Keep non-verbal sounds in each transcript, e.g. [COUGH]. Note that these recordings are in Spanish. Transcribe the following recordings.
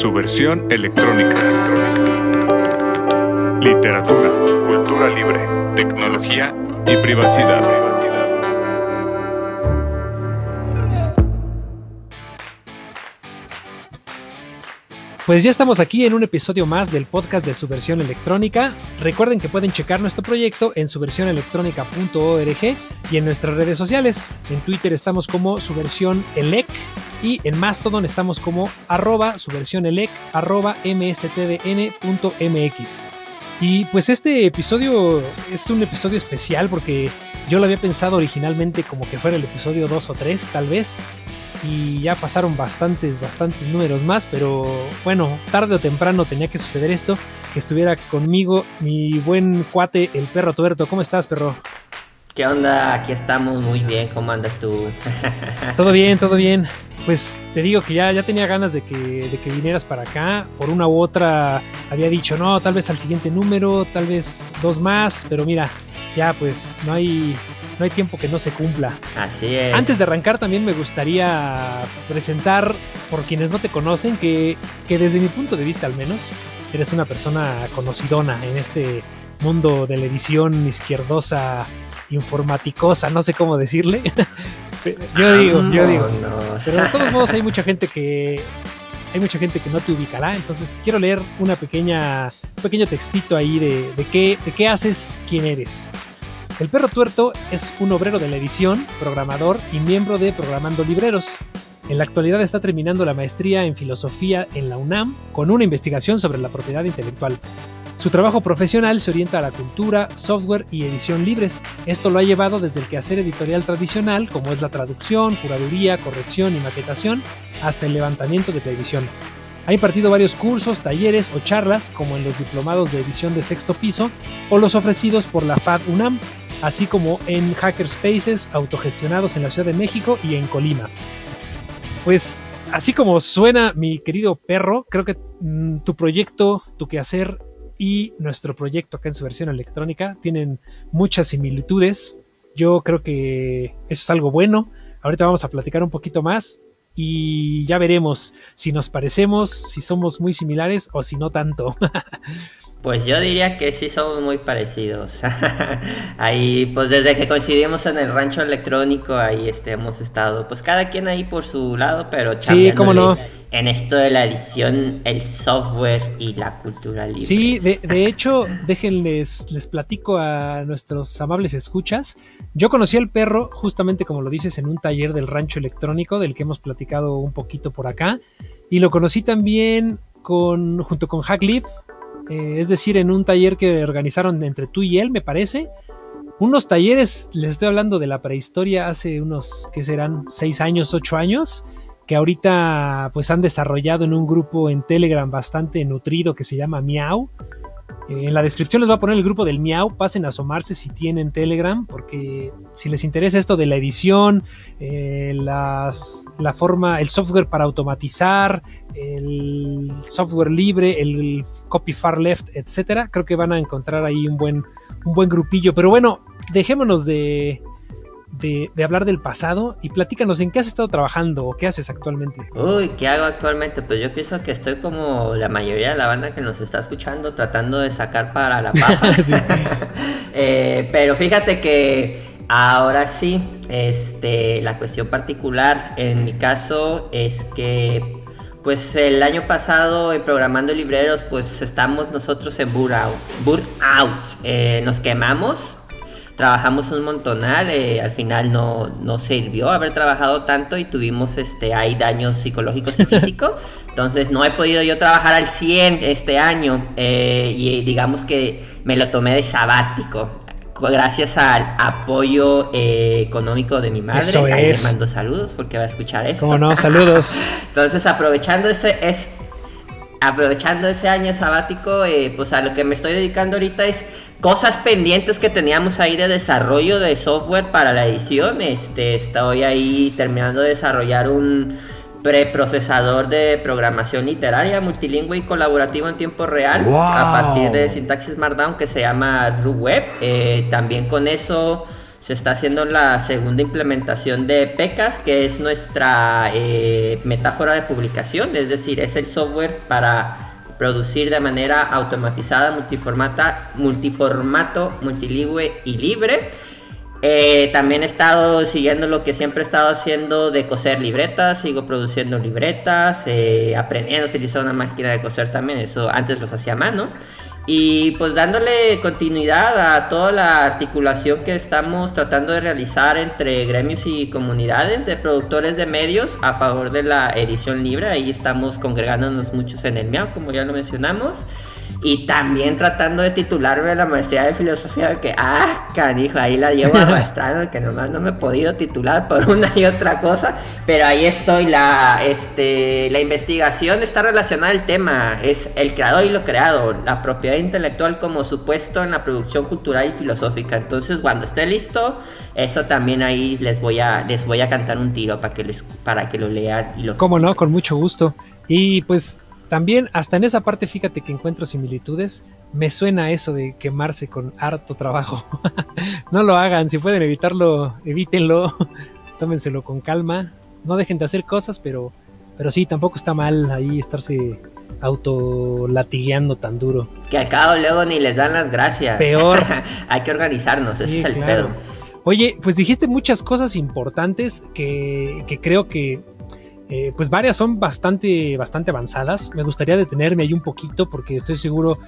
su versión electrónica. Literatura, cultura libre, tecnología y privacidad. Pues ya estamos aquí en un episodio más del podcast de su versión electrónica. Recuerden que pueden checar nuestro proyecto en subversionelectrónica.org y en nuestras redes sociales. En Twitter estamos como su versión elec y en Mastodon estamos como arroba elec arroba mstdn.mx. Y pues este episodio es un episodio especial porque yo lo había pensado originalmente como que fuera el episodio 2 o 3 tal vez y ya pasaron bastantes, bastantes números más, pero bueno, tarde o temprano tenía que suceder esto, que estuviera conmigo mi buen cuate, el perro tuerto. ¿Cómo estás, perro? ¿Qué onda? Aquí estamos muy bien, ¿cómo andas tú? [LAUGHS] todo bien, todo bien. Pues te digo que ya, ya tenía ganas de que, de que vinieras para acá. Por una u otra había dicho, no, tal vez al siguiente número, tal vez dos más, pero mira, ya pues no hay, no hay tiempo que no se cumpla. Así es. Antes de arrancar también me gustaría presentar, por quienes no te conocen, que, que desde mi punto de vista al menos, eres una persona conocidona en este mundo de la edición izquierdosa, informaticosa, no sé cómo decirle. [LAUGHS] yo digo, yo digo. Pero de todos modos hay mucha gente que hay mucha gente que no te ubicará, entonces quiero leer una pequeña, un pequeño textito ahí de, de, qué, de qué haces, quién eres. El perro tuerto es un obrero de la edición, programador y miembro de Programando Libreros. En la actualidad está terminando la maestría en filosofía en la UNAM con una investigación sobre la propiedad intelectual. Su trabajo profesional se orienta a la cultura, software y edición libres. Esto lo ha llevado desde el quehacer editorial tradicional, como es la traducción, curaduría, corrección y maquetación, hasta el levantamiento de televisión. Ha impartido varios cursos, talleres o charlas, como en los diplomados de edición de sexto piso o los ofrecidos por la FAD UNAM, así como en hackerspaces autogestionados en la Ciudad de México y en Colima. Pues así como suena mi querido perro, creo que mm, tu proyecto, tu quehacer y nuestro proyecto acá en su versión electrónica tienen muchas similitudes. Yo creo que eso es algo bueno. Ahorita vamos a platicar un poquito más y ya veremos si nos parecemos, si somos muy similares o si no tanto. [LAUGHS] Pues yo diría que sí somos muy parecidos. [LAUGHS] ahí, pues desde que coincidimos en el rancho electrónico, ahí este, hemos estado, pues cada quien ahí por su lado, pero sí, cómo no. En esto de la edición, el software y la cultura libre. Sí, de, de hecho, déjenles, les platico a nuestros amables escuchas. Yo conocí al perro, justamente como lo dices, en un taller del rancho electrónico, del que hemos platicado un poquito por acá. Y lo conocí también con, junto con Hacklib, eh, es decir, en un taller que organizaron entre tú y él, me parece. Unos talleres, les estoy hablando de la prehistoria hace unos, ¿qué serán? Seis años, ocho años, que ahorita pues han desarrollado en un grupo en Telegram bastante nutrido que se llama Miau. Eh, en la descripción les voy a poner el grupo del Miau, pasen a asomarse si tienen Telegram, porque si les interesa esto de la edición, eh, las, la forma, el software para automatizar, el software libre, el copy far left, etcétera, creo que van a encontrar ahí un buen, un buen grupillo. Pero bueno, dejémonos de, de, hablar del pasado y platícanos en qué has estado trabajando o qué haces actualmente. Uy, ¿qué hago actualmente? Pues yo pienso que estoy como la mayoría de la banda que nos está escuchando tratando de sacar para la paja. [LAUGHS] [LAUGHS] Eh, pero fíjate que ahora sí, este, la cuestión particular en mi caso es que pues el año pasado en Programando Libreros, pues estamos nosotros en Burnout. Burnout. Eh, nos quemamos trabajamos un montonal, eh, al final no, no sirvió haber trabajado tanto y tuvimos este, hay daños psicológicos y [LAUGHS] físicos. Entonces no he podido yo trabajar al 100 este año eh, y digamos que me lo tomé de sabático. Gracias al apoyo eh, económico de mi madre. Eso es. Le mando saludos porque va a escuchar esto. Como no, [LAUGHS] saludos. Entonces aprovechando ese, es, aprovechando ese año sabático, eh, pues a lo que me estoy dedicando ahorita es cosas pendientes que teníamos ahí de desarrollo de software para la edición. Este, estoy ahí terminando de desarrollar un preprocesador de programación literaria multilingüe y colaborativo en tiempo real a partir de sintaxis Markdown que se llama RuWeb. Eh, también con eso se está haciendo la segunda implementación de PECAS, que es nuestra eh, metáfora de publicación, es decir, es el software para producir de manera automatizada, multiformata, multiformato, multilingüe y libre. Eh, también he estado siguiendo lo que siempre he estado haciendo de coser libretas, sigo produciendo libretas, eh, aprendiendo a utilizar una máquina de coser también, eso antes los hacía a mano. Y pues dándole continuidad a toda la articulación que estamos tratando de realizar entre gremios y comunidades de productores de medios a favor de la edición libre. Ahí estamos congregándonos muchos en el MIAO, como ya lo mencionamos. Y también tratando de titularme la maestría de filosofía, que, ah, canijo, ahí la llevo arrastrando, que nomás no me he podido titular por una y otra cosa, pero ahí estoy, la, este, la investigación está relacionada al tema, es el creador y lo creado, la propiedad intelectual como supuesto en la producción cultural y filosófica. Entonces, cuando esté listo, eso también ahí les voy a, les voy a cantar un tiro para que, les, para que lo lean y lo... Cómo no, con mucho gusto. Y pues también, hasta en esa parte, fíjate que encuentro similitudes. Me suena eso de quemarse con harto trabajo. [LAUGHS] no lo hagan, si pueden evitarlo, evítenlo. [LAUGHS] Tómenselo con calma. No dejen de hacer cosas, pero, pero sí, tampoco está mal ahí estarse autolatigueando tan duro. Que al cabo luego ni les dan las gracias. Peor. [LAUGHS] Hay que organizarnos, ese es el pedo. Oye, pues dijiste muchas cosas importantes que, que creo que eh, pues varias son bastante, bastante avanzadas. Me gustaría detenerme ahí un poquito porque estoy seguro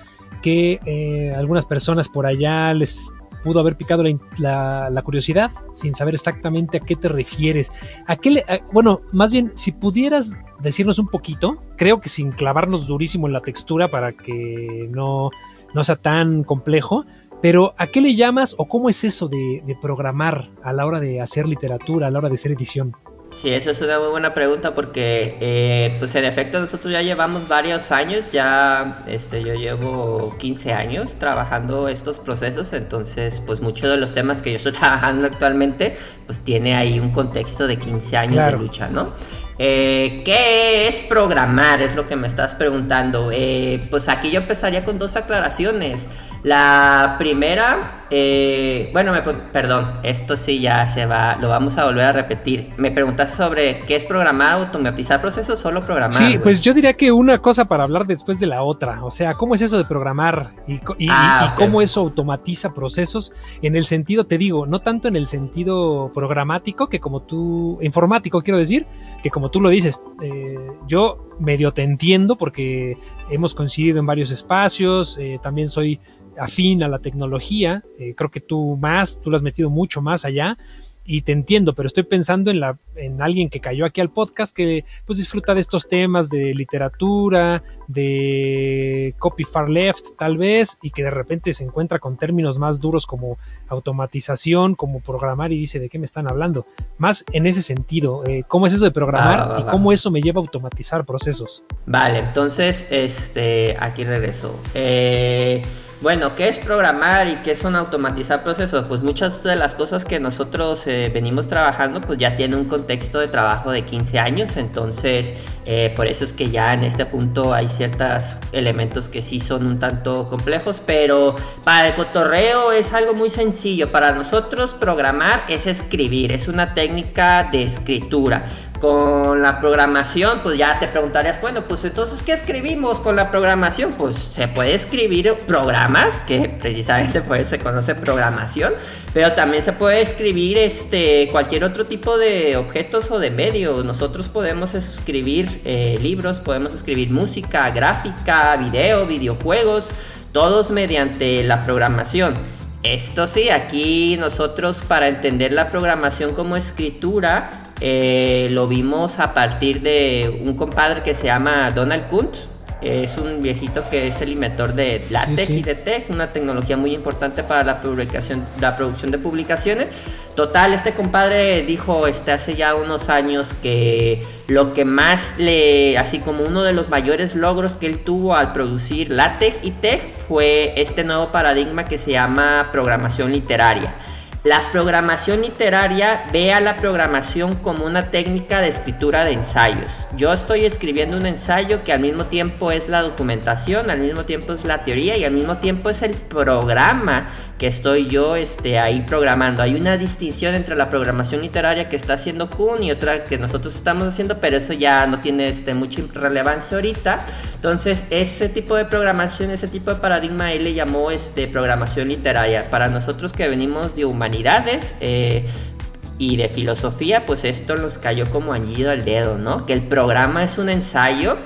que eh, algunas personas por allá les pudo haber picado la, curiosidad sin saber exactamente a qué te refieres. ¿A qué bueno, más bien, si pudieras decirnos un poquito, creo que sin clavarnos durísimo en la textura para que no, no sea tan complejo, pero ¿a qué le llamas o cómo es eso de, de programar a la hora de hacer literatura, a la hora de hacer edición? Sí, eso es una muy buena pregunta porque, eh, pues en efecto, nosotros ya llevamos varios años, ya este, yo llevo 15 años trabajando estos procesos, entonces, pues muchos de los temas que yo estoy [LAUGHS] trabajando actualmente, pues tiene ahí un contexto de 15 años de lucha, ¿no? Eh, ¿Qué es programar? Es lo que me estás preguntando. Eh, pues aquí yo empezaría con dos aclaraciones. La primera, eh, bueno, perdón, esto sí ya se va, lo vamos a volver a repetir. Me preguntaste sobre qué es programar, automatizar procesos, solo programar. Sí, pues yo diría que una cosa para hablar después de la otra. O sea, ¿cómo es eso de programar y, ah, cómo eso automatiza procesos? En el sentido, te digo, no tanto en el sentido programático que como tú, informático quiero decir, que como tú lo dices, eh, yo medio te entiendo porque hemos coincidido en varios espacios, eh, también soy afín a la tecnología, eh, creo que tú más, tú lo has metido mucho más allá y te entiendo, pero estoy pensando en, la, en alguien que cayó aquí al podcast que pues disfruta de estos temas de literatura, de copy far left tal vez, y que de repente se encuentra con términos más duros como automatización, como programar y dice de qué me están hablando. Más en ese sentido, eh, ¿cómo es eso de programar y cómo eso me lleva a automatizar procesos? Vale, entonces este, aquí regreso. Eh, bueno, ¿qué es programar y qué son automatizar procesos? Pues muchas de las cosas que nosotros eh, venimos trabajando pues ya tienen un contexto de trabajo de 15 años, entonces eh, por eso es que ya en este punto hay ciertos elementos que sí son un tanto complejos, pero para el cotorreo es algo muy sencillo. Para nosotros programar es escribir, es una técnica de escritura con la programación, pues ya te preguntarías, bueno, pues entonces, ¿qué escribimos con la programación? Pues se puede escribir programas, que precisamente por eso se conoce programación, pero también se puede escribir este, cualquier otro tipo de objetos o de medios. Nosotros podemos escribir eh, libros, podemos escribir música, gráfica, video, videojuegos, todos mediante la programación. Esto sí, aquí nosotros para entender la programación como escritura eh, lo vimos a partir de un compadre que se llama Donald Kuntz. Es un viejito que es el inventor de LaTeX y de TeX, una tecnología muy importante para la publicación, la producción de publicaciones. Total, este compadre dijo este, hace ya unos años que lo que más le, así como uno de los mayores logros que él tuvo al producir LaTeX y TeX fue este nuevo paradigma que se llama programación literaria. La programación literaria ve a la programación como una técnica de escritura de ensayos. Yo estoy escribiendo un ensayo que al mismo tiempo es la documentación, al mismo tiempo es la teoría y al mismo tiempo es el programa que estoy yo este, ahí programando. Hay una distinción entre la programación literaria que está haciendo Kuhn y otra que nosotros estamos haciendo, pero eso ya no tiene este, mucha relevancia ahorita. Entonces, ese tipo de programación, ese tipo de paradigma, él le llamó este, programación literaria. Para nosotros que venimos de humanidad, humanidades eh, y de filosofía, pues esto nos cayó como anillo al dedo, ¿no? Que el programa es un ensayo,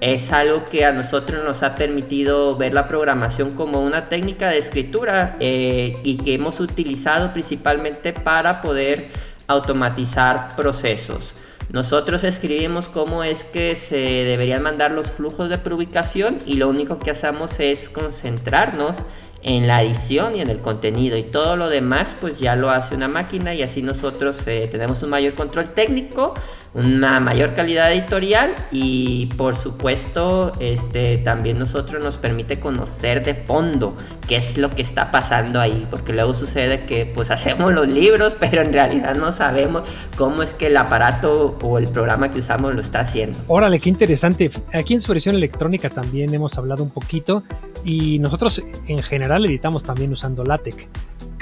es algo que a nosotros nos ha permitido ver la programación como una técnica de escritura eh, y que hemos utilizado principalmente para poder automatizar procesos. Nosotros escribimos cómo es que se deberían mandar los flujos de preubicación y lo único que hacemos es concentrarnos en la edición y en el contenido y todo lo demás pues ya lo hace una máquina y así nosotros eh, tenemos un mayor control técnico una mayor calidad editorial y por supuesto este también nosotros nos permite conocer de fondo qué es lo que está pasando ahí porque luego sucede que pues [LAUGHS] hacemos los libros pero en realidad no sabemos cómo es que el aparato o el programa que usamos lo está haciendo. Órale, qué interesante. Aquí en su versión electrónica también hemos hablado un poquito y nosotros en general editamos también usando LaTeX.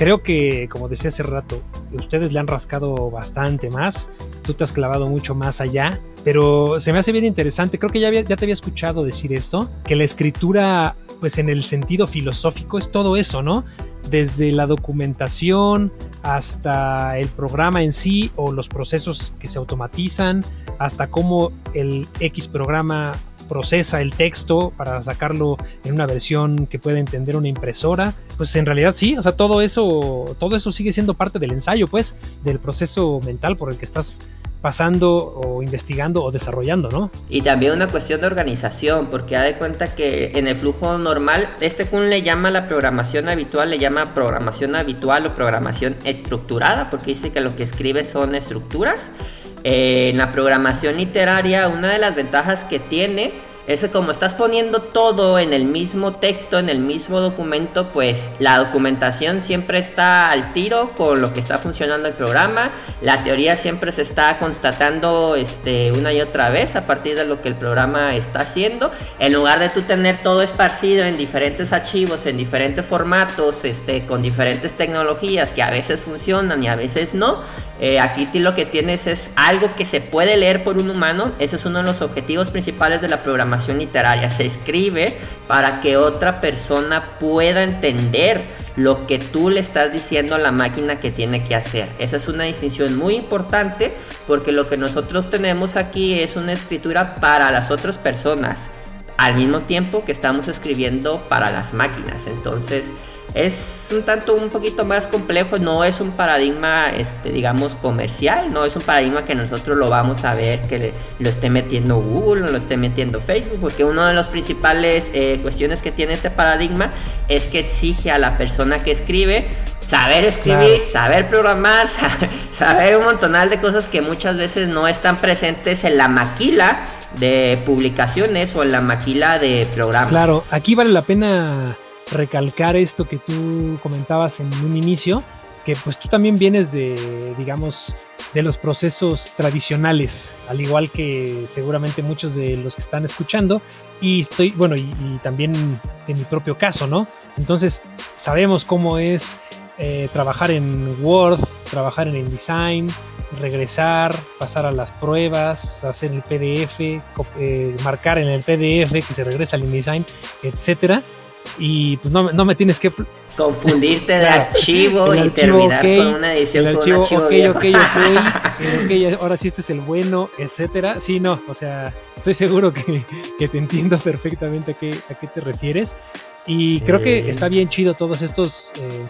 Creo que, como decía hace rato, ustedes le han rascado bastante más, tú te has clavado mucho más allá, pero se me hace bien interesante, creo que ya, te había escuchado decir esto, que la escritura, pues en el sentido filosófico es todo eso, ¿no? Desde la documentación hasta el programa en sí o los procesos que se automatizan, hasta cómo el X programa procesa el texto para sacarlo en una versión que pueda entender una impresora, pues en realidad sí, o sea, todo eso, todo eso sigue siendo parte del ensayo, pues, del proceso mental por el que estás pasando o investigando o desarrollando, ¿no? Y también una cuestión de organización, porque da de cuenta que en el flujo normal, este Kuhn le llama la programación habitual, le llama programación habitual o programación estructurada, porque dice que lo que escribe son estructuras en la programación literaria, una de las ventajas que tiene es que como estás poniendo todo en el mismo texto, en el mismo documento, pues la documentación siempre está al tiro con lo que está funcionando el programa. La teoría siempre se está constatando este, una y otra vez a partir de lo que el programa está haciendo. En lugar de tú tener todo esparcido en diferentes archivos, en diferentes formatos, este, con diferentes tecnologías que a veces funcionan y a veces no, eh, aquí lo que tienes es algo que se puede leer por un humano. Ese es uno de los objetivos principales de la programación literaria. Se escribe para que otra persona pueda entender lo que tú le estás diciendo a la máquina que tiene que hacer. Esa es una distinción muy importante porque lo que nosotros tenemos aquí es una escritura para las otras personas al mismo tiempo que estamos escribiendo para las máquinas. Entonces, es un tanto un poquito más complejo, no es un paradigma, este, digamos, comercial, no es un paradigma que nosotros lo vamos a ver que lo esté metiendo Google o lo esté metiendo Facebook, porque una de las principales eh, cuestiones que tiene este paradigma es que exige a la persona que escribe saber escribir, saber programar, [LAUGHS] saber, un montonal de cosas que muchas veces no están presentes en la maquila de publicaciones o en la maquila de programas. Claro, aquí vale la pena recalcar esto que tú comentabas en un inicio, que pues tú también vienes de, digamos, de los procesos tradicionales, al igual que seguramente muchos de los que están escuchando, y estoy, bueno, y, también en mi propio caso, ¿no? Entonces, sabemos cómo es eh, trabajar en Word, trabajar en InDesign, regresar, pasar a las pruebas, hacer el PDF, eh, marcar en el PDF que se regresa al InDesign, etcétera y pues no, no me tienes que confundirte de [LAUGHS] archivo y terminar con una edición el archivo, con un archivo ok, ok, [LAUGHS] ok, ahora sí este es el bueno, etcétera. Sí, no, o sea, estoy seguro que, que te entiendo perfectamente a qué, a qué te refieres. Y creo que está bien chido todos estos, eh,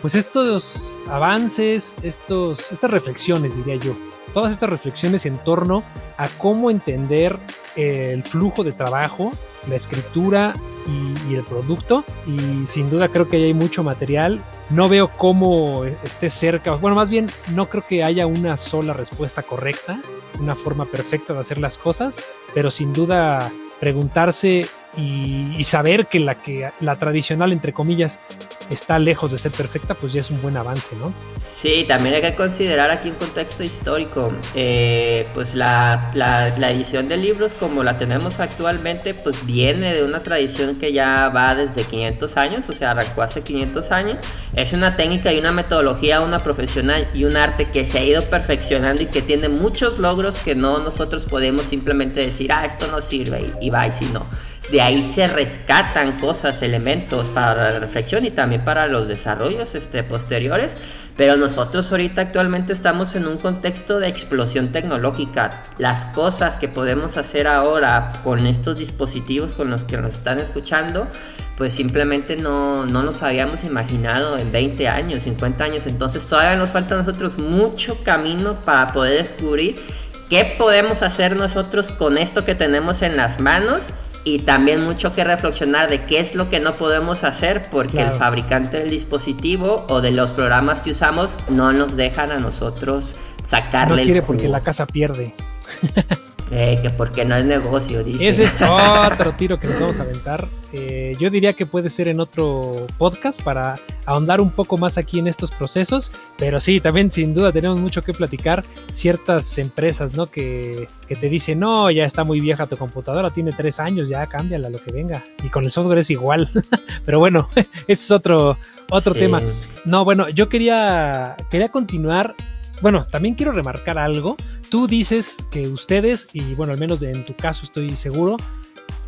pues estos avances, estos, estas reflexiones, diría yo. Todas estas reflexiones en torno a cómo entender el flujo de trabajo, la escritura y, el producto. Y sin duda creo que hay mucho material. No veo cómo esté cerca. Bueno, más bien no creo que haya una sola respuesta correcta, una forma perfecta de hacer las cosas. Pero sin duda preguntarse y, saber que la que la tradicional entre comillas está lejos de ser perfecta pues ya es un buen avance no sí también hay que considerar aquí un contexto histórico. Eh, pues la, la, edición de libros como la tenemos actualmente pues viene de una tradición que ya va desde 500 años o sea arrancó hace 500 años. Es una técnica y una metodología una profesional y un arte que se ha ido perfeccionando y que tiene muchos logros que no nosotros podemos simplemente decir ah esto no sirve y, y va y si no de ahí se rescatan cosas, elementos para la reflexión y también para los desarrollos este, posteriores. Pero nosotros ahorita actualmente estamos en un contexto de explosión tecnológica. Las cosas que podemos hacer ahora con estos dispositivos con los que nos están escuchando, pues simplemente no, no nos habíamos imaginado en 20 años, 50 años. Entonces todavía nos falta a nosotros mucho camino para poder descubrir qué podemos hacer nosotros con esto que tenemos en las manos y también mucho que reflexionar de qué es lo que no podemos hacer porque el fabricante del dispositivo o de los programas que usamos no nos dejan a nosotros sacarle no quiere porque la casa pierde. [LAUGHS] Eh, que porque no es negocio, dice. Ese es [LAUGHS] otro tiro que nos vamos a aventar. Eh, yo diría que puede ser en otro podcast para ahondar un poco más aquí en estos procesos. Pero sí, también sin duda tenemos mucho que platicar. Ciertas empresas, ¿no? Que, que te dicen, no, ya está muy vieja tu computadora, tiene tres años, ya cámbiala lo que venga. Y con el software es igual. [LAUGHS] pero bueno, [LAUGHS] ese es otro, otro tema. No, bueno, yo quería, quería continuar bueno, también quiero remarcar algo. Tú dices que ustedes, y bueno, al menos en tu caso estoy seguro,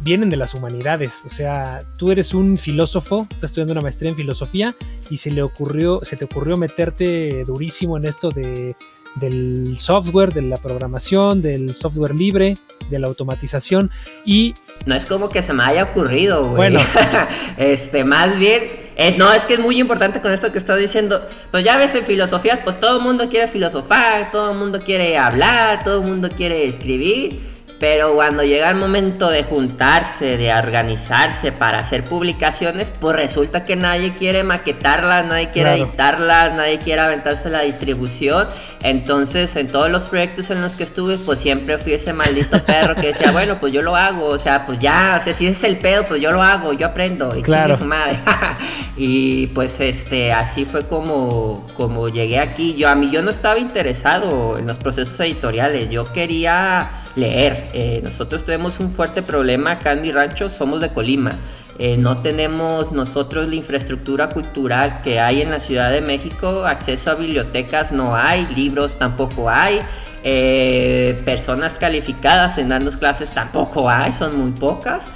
vienen de las humanidades. O sea, tú eres un filósofo, estás estudiando una maestría en filosofía y se le ocurrió, se te ocurrió meterte durísimo en esto de, del software, de la programación, del software libre, de la automatización y no es como que se me haya ocurrido, güey. Bueno, [LAUGHS] este, más bien eh, no, es que es muy importante con esto que estás diciendo. Pues ya ves en filosofía, pues todo el mundo quiere filosofar, todo el mundo quiere hablar, todo el mundo quiere escribir. Pero cuando llega el momento de juntarse, de organizarse para hacer publicaciones, pues resulta que nadie quiere maquetarlas, nadie quiere editarlas, nadie quiere aventarse la distribución. Entonces, en todos los proyectos en los que estuve, pues siempre fui ese maldito [LAUGHS] perro que decía, bueno, pues yo lo hago, o sea, pues ya, o sea, si es el pedo, pues yo lo hago, yo aprendo, y claro. su madre. [LAUGHS] y pues este, así fue como, como llegué aquí. Yo a mí yo no estaba interesado en los procesos editoriales, yo quería leer. Eh, nosotros tenemos un fuerte problema acá en mi rancho, somos de Colima. Eh, no tenemos nosotros la infraestructura cultural que hay en la Ciudad de México, acceso a bibliotecas no hay, libros tampoco hay, eh, personas calificadas en darnos clases tampoco hay, son muy pocas.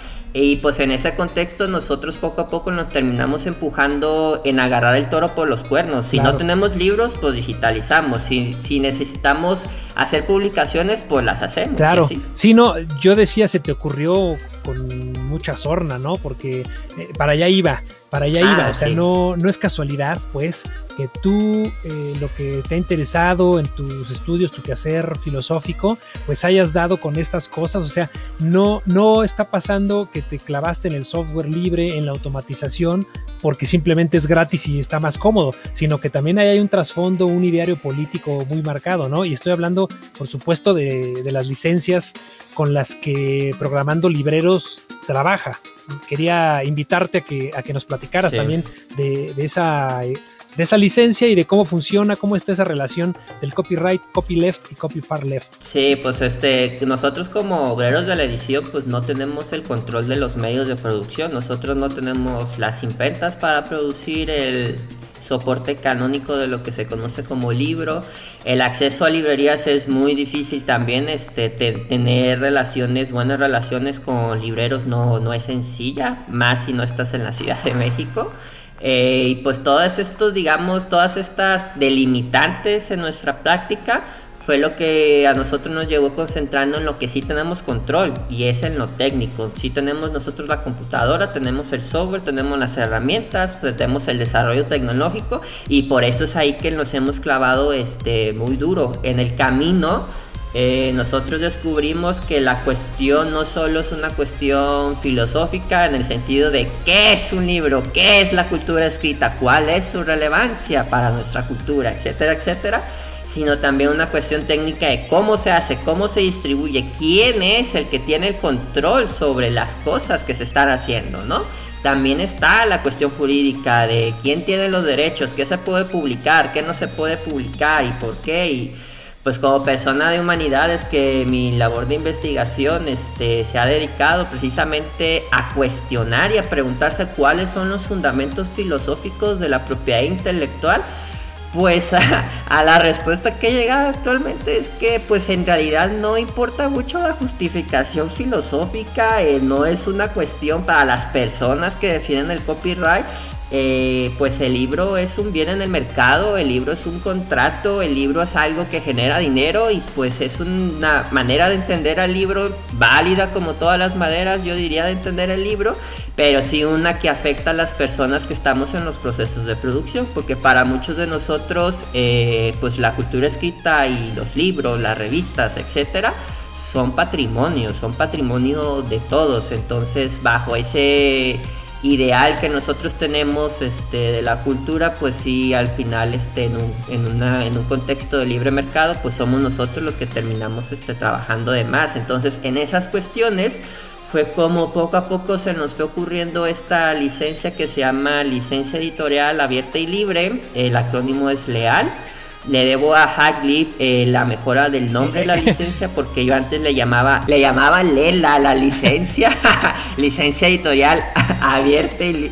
Y pues en ese contexto nosotros poco a poco nos terminamos empujando en agarrar el toro por los cuernos. Si no tenemos libros, pues digitalizamos. Si, si, necesitamos hacer publicaciones, pues las hacemos. Claro. Sí, no, yo decía, se te ocurrió con mucha sorna, ¿no? Porque eh, para allá iba, para allá iba. Ah, o sea, no, no es casualidad, pues, que tú eh, lo que te ha interesado en tus estudios, tu quehacer filosófico, pues hayas dado con estas cosas. O sea, no, no está pasando que te clavaste en el software libre, en la automatización, porque simplemente es gratis y está más cómodo, sino que también hay un trasfondo, un ideario político muy marcado, ¿no? Y estoy hablando, por supuesto, de, de las licencias con las que programando libreros trabaja. Quería invitarte a que, a que nos platicaras también de, esa, de esa licencia y de cómo funciona, cómo está esa relación del copyright, copyleft y copy far left. Sí, pues este, nosotros como obreros de la edición, pues no tenemos el control de los medios de producción. Nosotros no tenemos las impretas para producir el, soporte canónico de lo que se conoce como libro. El acceso a librerías es muy difícil también, este, tener relaciones, buenas relaciones con libreros no, no es sencilla, más si no estás en la Ciudad de México. Eh, y pues todos estos, digamos, todas estas delimitantes en nuestra práctica fue lo que a nosotros nos llevó concentrando en lo que sí tenemos control y es en lo técnico. Sí tenemos nosotros la computadora, tenemos el software, tenemos las herramientas, pues tenemos el desarrollo tecnológico y por eso es ahí que nos hemos clavado este, muy duro. En el camino eh, nosotros descubrimos que la cuestión no solo es una cuestión filosófica en el sentido de qué es un libro, qué es la cultura escrita, cuál es su relevancia para nuestra cultura, etcétera, etcétera sino también una cuestión técnica de cómo se hace, cómo se distribuye, quién es el que tiene el control sobre las cosas que se están haciendo, ¿no? También está la cuestión jurídica de quién tiene los derechos, qué se puede publicar, qué no se puede publicar y por qué. Y pues como persona de humanidades que mi labor de investigación este, se ha dedicado precisamente a cuestionar y a preguntarse cuáles son los fundamentos filosóficos de la propiedad intelectual pues [LAUGHS] a, la respuesta que he llegado actualmente es que pues en realidad no importa mucho la justificación filosófica, eh, no es una cuestión para las personas que definen el copyright, eh, pues el libro es un bien en el mercado, el libro es un contrato, el libro es algo que genera dinero y pues es una manera de entender al libro válida como todas las maneras, yo diría de entender el libro, pero sí una que afecta a las personas que estamos en los procesos de producción, porque para muchos de nosotros eh, pues la cultura escrita y los libros, las revistas, etcétera, son patrimonio, son patrimonio de todos, entonces bajo ese ideal que nosotros tenemos este, de la cultura, pues sí, al final este, en, un, en, una, en un contexto de libre mercado, pues somos nosotros los que terminamos este, trabajando de más. Entonces, en esas cuestiones fue como poco a poco se nos fue ocurriendo esta licencia que se llama licencia editorial abierta y libre, el acrónimo es LEAL le debo a Haglip eh, la mejora del nombre de la licencia porque yo antes le llamaba, le llamaba Lela la licencia, [LAUGHS] licencia editorial [LAUGHS] abierta y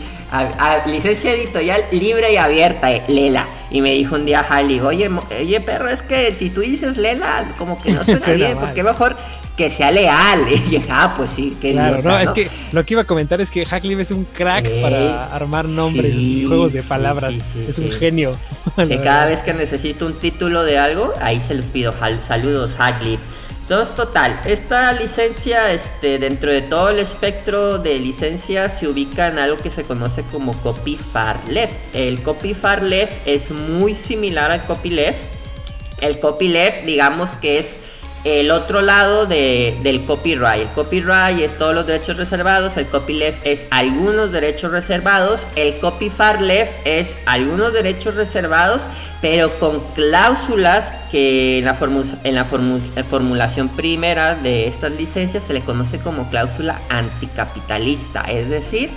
licencia editorial libre y abierta, eh, Lela. Y me dijo un día Haglip, oye, oye perro, es que si tú dices Lela, como que no [LAUGHS] suena bien, porque mejor que sea leal. [LAUGHS] Y ah, pues sí, que Claro, no, es que lo que iba a comentar es que Hacklib es un crack para armar nombres y juegos de palabras. es un genio. [LAUGHS] Cada vez que necesito un título de algo, ahí se los pido. Saludos, Hacklib. Entonces, total, esta licencia, este, dentro de todo el espectro de licencias, se ubica en algo que se conoce como copy far left. El copy far left es muy similar al copy left. El copy left, digamos que es el otro lado del copyright. El copyright es todos los derechos reservados, el copyleft es algunos derechos reservados, el copy far left es algunos derechos reservados, pero con cláusulas que en la, en la formulación primera de estas licencias se le conoce como cláusula anticapitalista, es decir,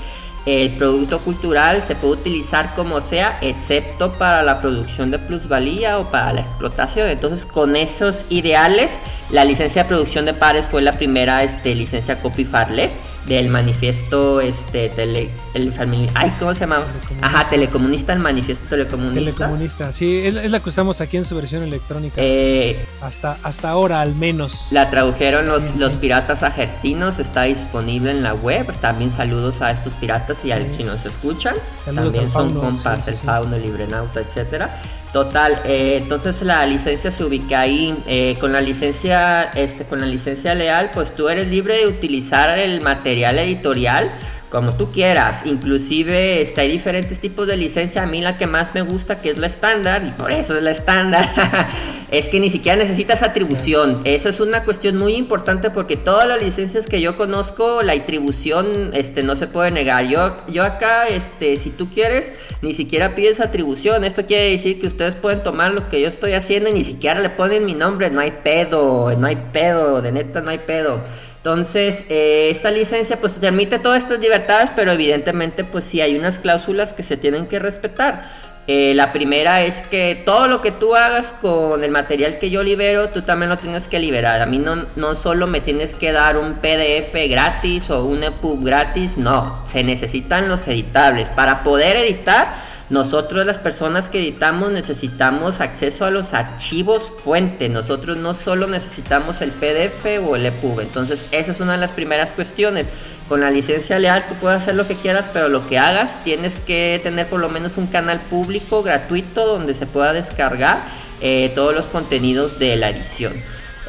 el producto cultural se puede utilizar como sea, excepto para la producción de plusvalía o para la explotación. Entonces, con esos ideales, la licencia de producción de pares fue la primera este, licencia Copy Farley del manifiesto este tele, el, ay cómo se llama ajá telecomunista el manifiesto telecomunista. Telecomunista sí es, la que usamos aquí en su versión electrónica. Eh, hasta hasta ahora al menos. la tradujeron los, los piratas argentinos está disponible en la web. También saludos a estos piratas y a si nos escuchan. Saludos también son compas el fauno el librenauta etcétera Total, eh, entonces la licencia se ubica ahí. Eh, con la licencia, este, con la licencia leal, pues tú eres libre de utilizar el material editorial como tú quieras. Inclusive este, hay diferentes tipos de licencia. A mí la que más me gusta, que es la estándar, y por eso es la estándar, [LAUGHS] es que ni siquiera necesitas atribución. Esa es una cuestión muy importante porque todas las licencias que yo conozco, la atribución este, no se puede negar. Yo, yo acá, este, si tú quieres, ni siquiera pides atribución. Esto quiere decir que ustedes pueden tomar lo que yo estoy haciendo y ni siquiera le ponen mi nombre. No hay pedo, no hay pedo, de neta no hay pedo. Entonces, eh, esta licencia pues permite todas estas libertades, pero evidentemente pues sí hay unas cláusulas que se tienen que respetar. Eh, la primera es que todo lo que tú hagas con el material que yo libero, tú también lo tienes que liberar. A mí no, no solo me tienes que dar un PDF gratis o un EPUB gratis, no, se necesitan los editables. Para poder editar, nosotros las personas que editamos necesitamos acceso a los archivos fuente. Nosotros no solo necesitamos el PDF o el EPUB. Entonces esa es una de las primeras cuestiones. Con la licencia leal tú puedes hacer lo que quieras, pero lo que hagas tienes que tener por lo menos un canal público gratuito donde se pueda descargar eh, todos los contenidos de la edición.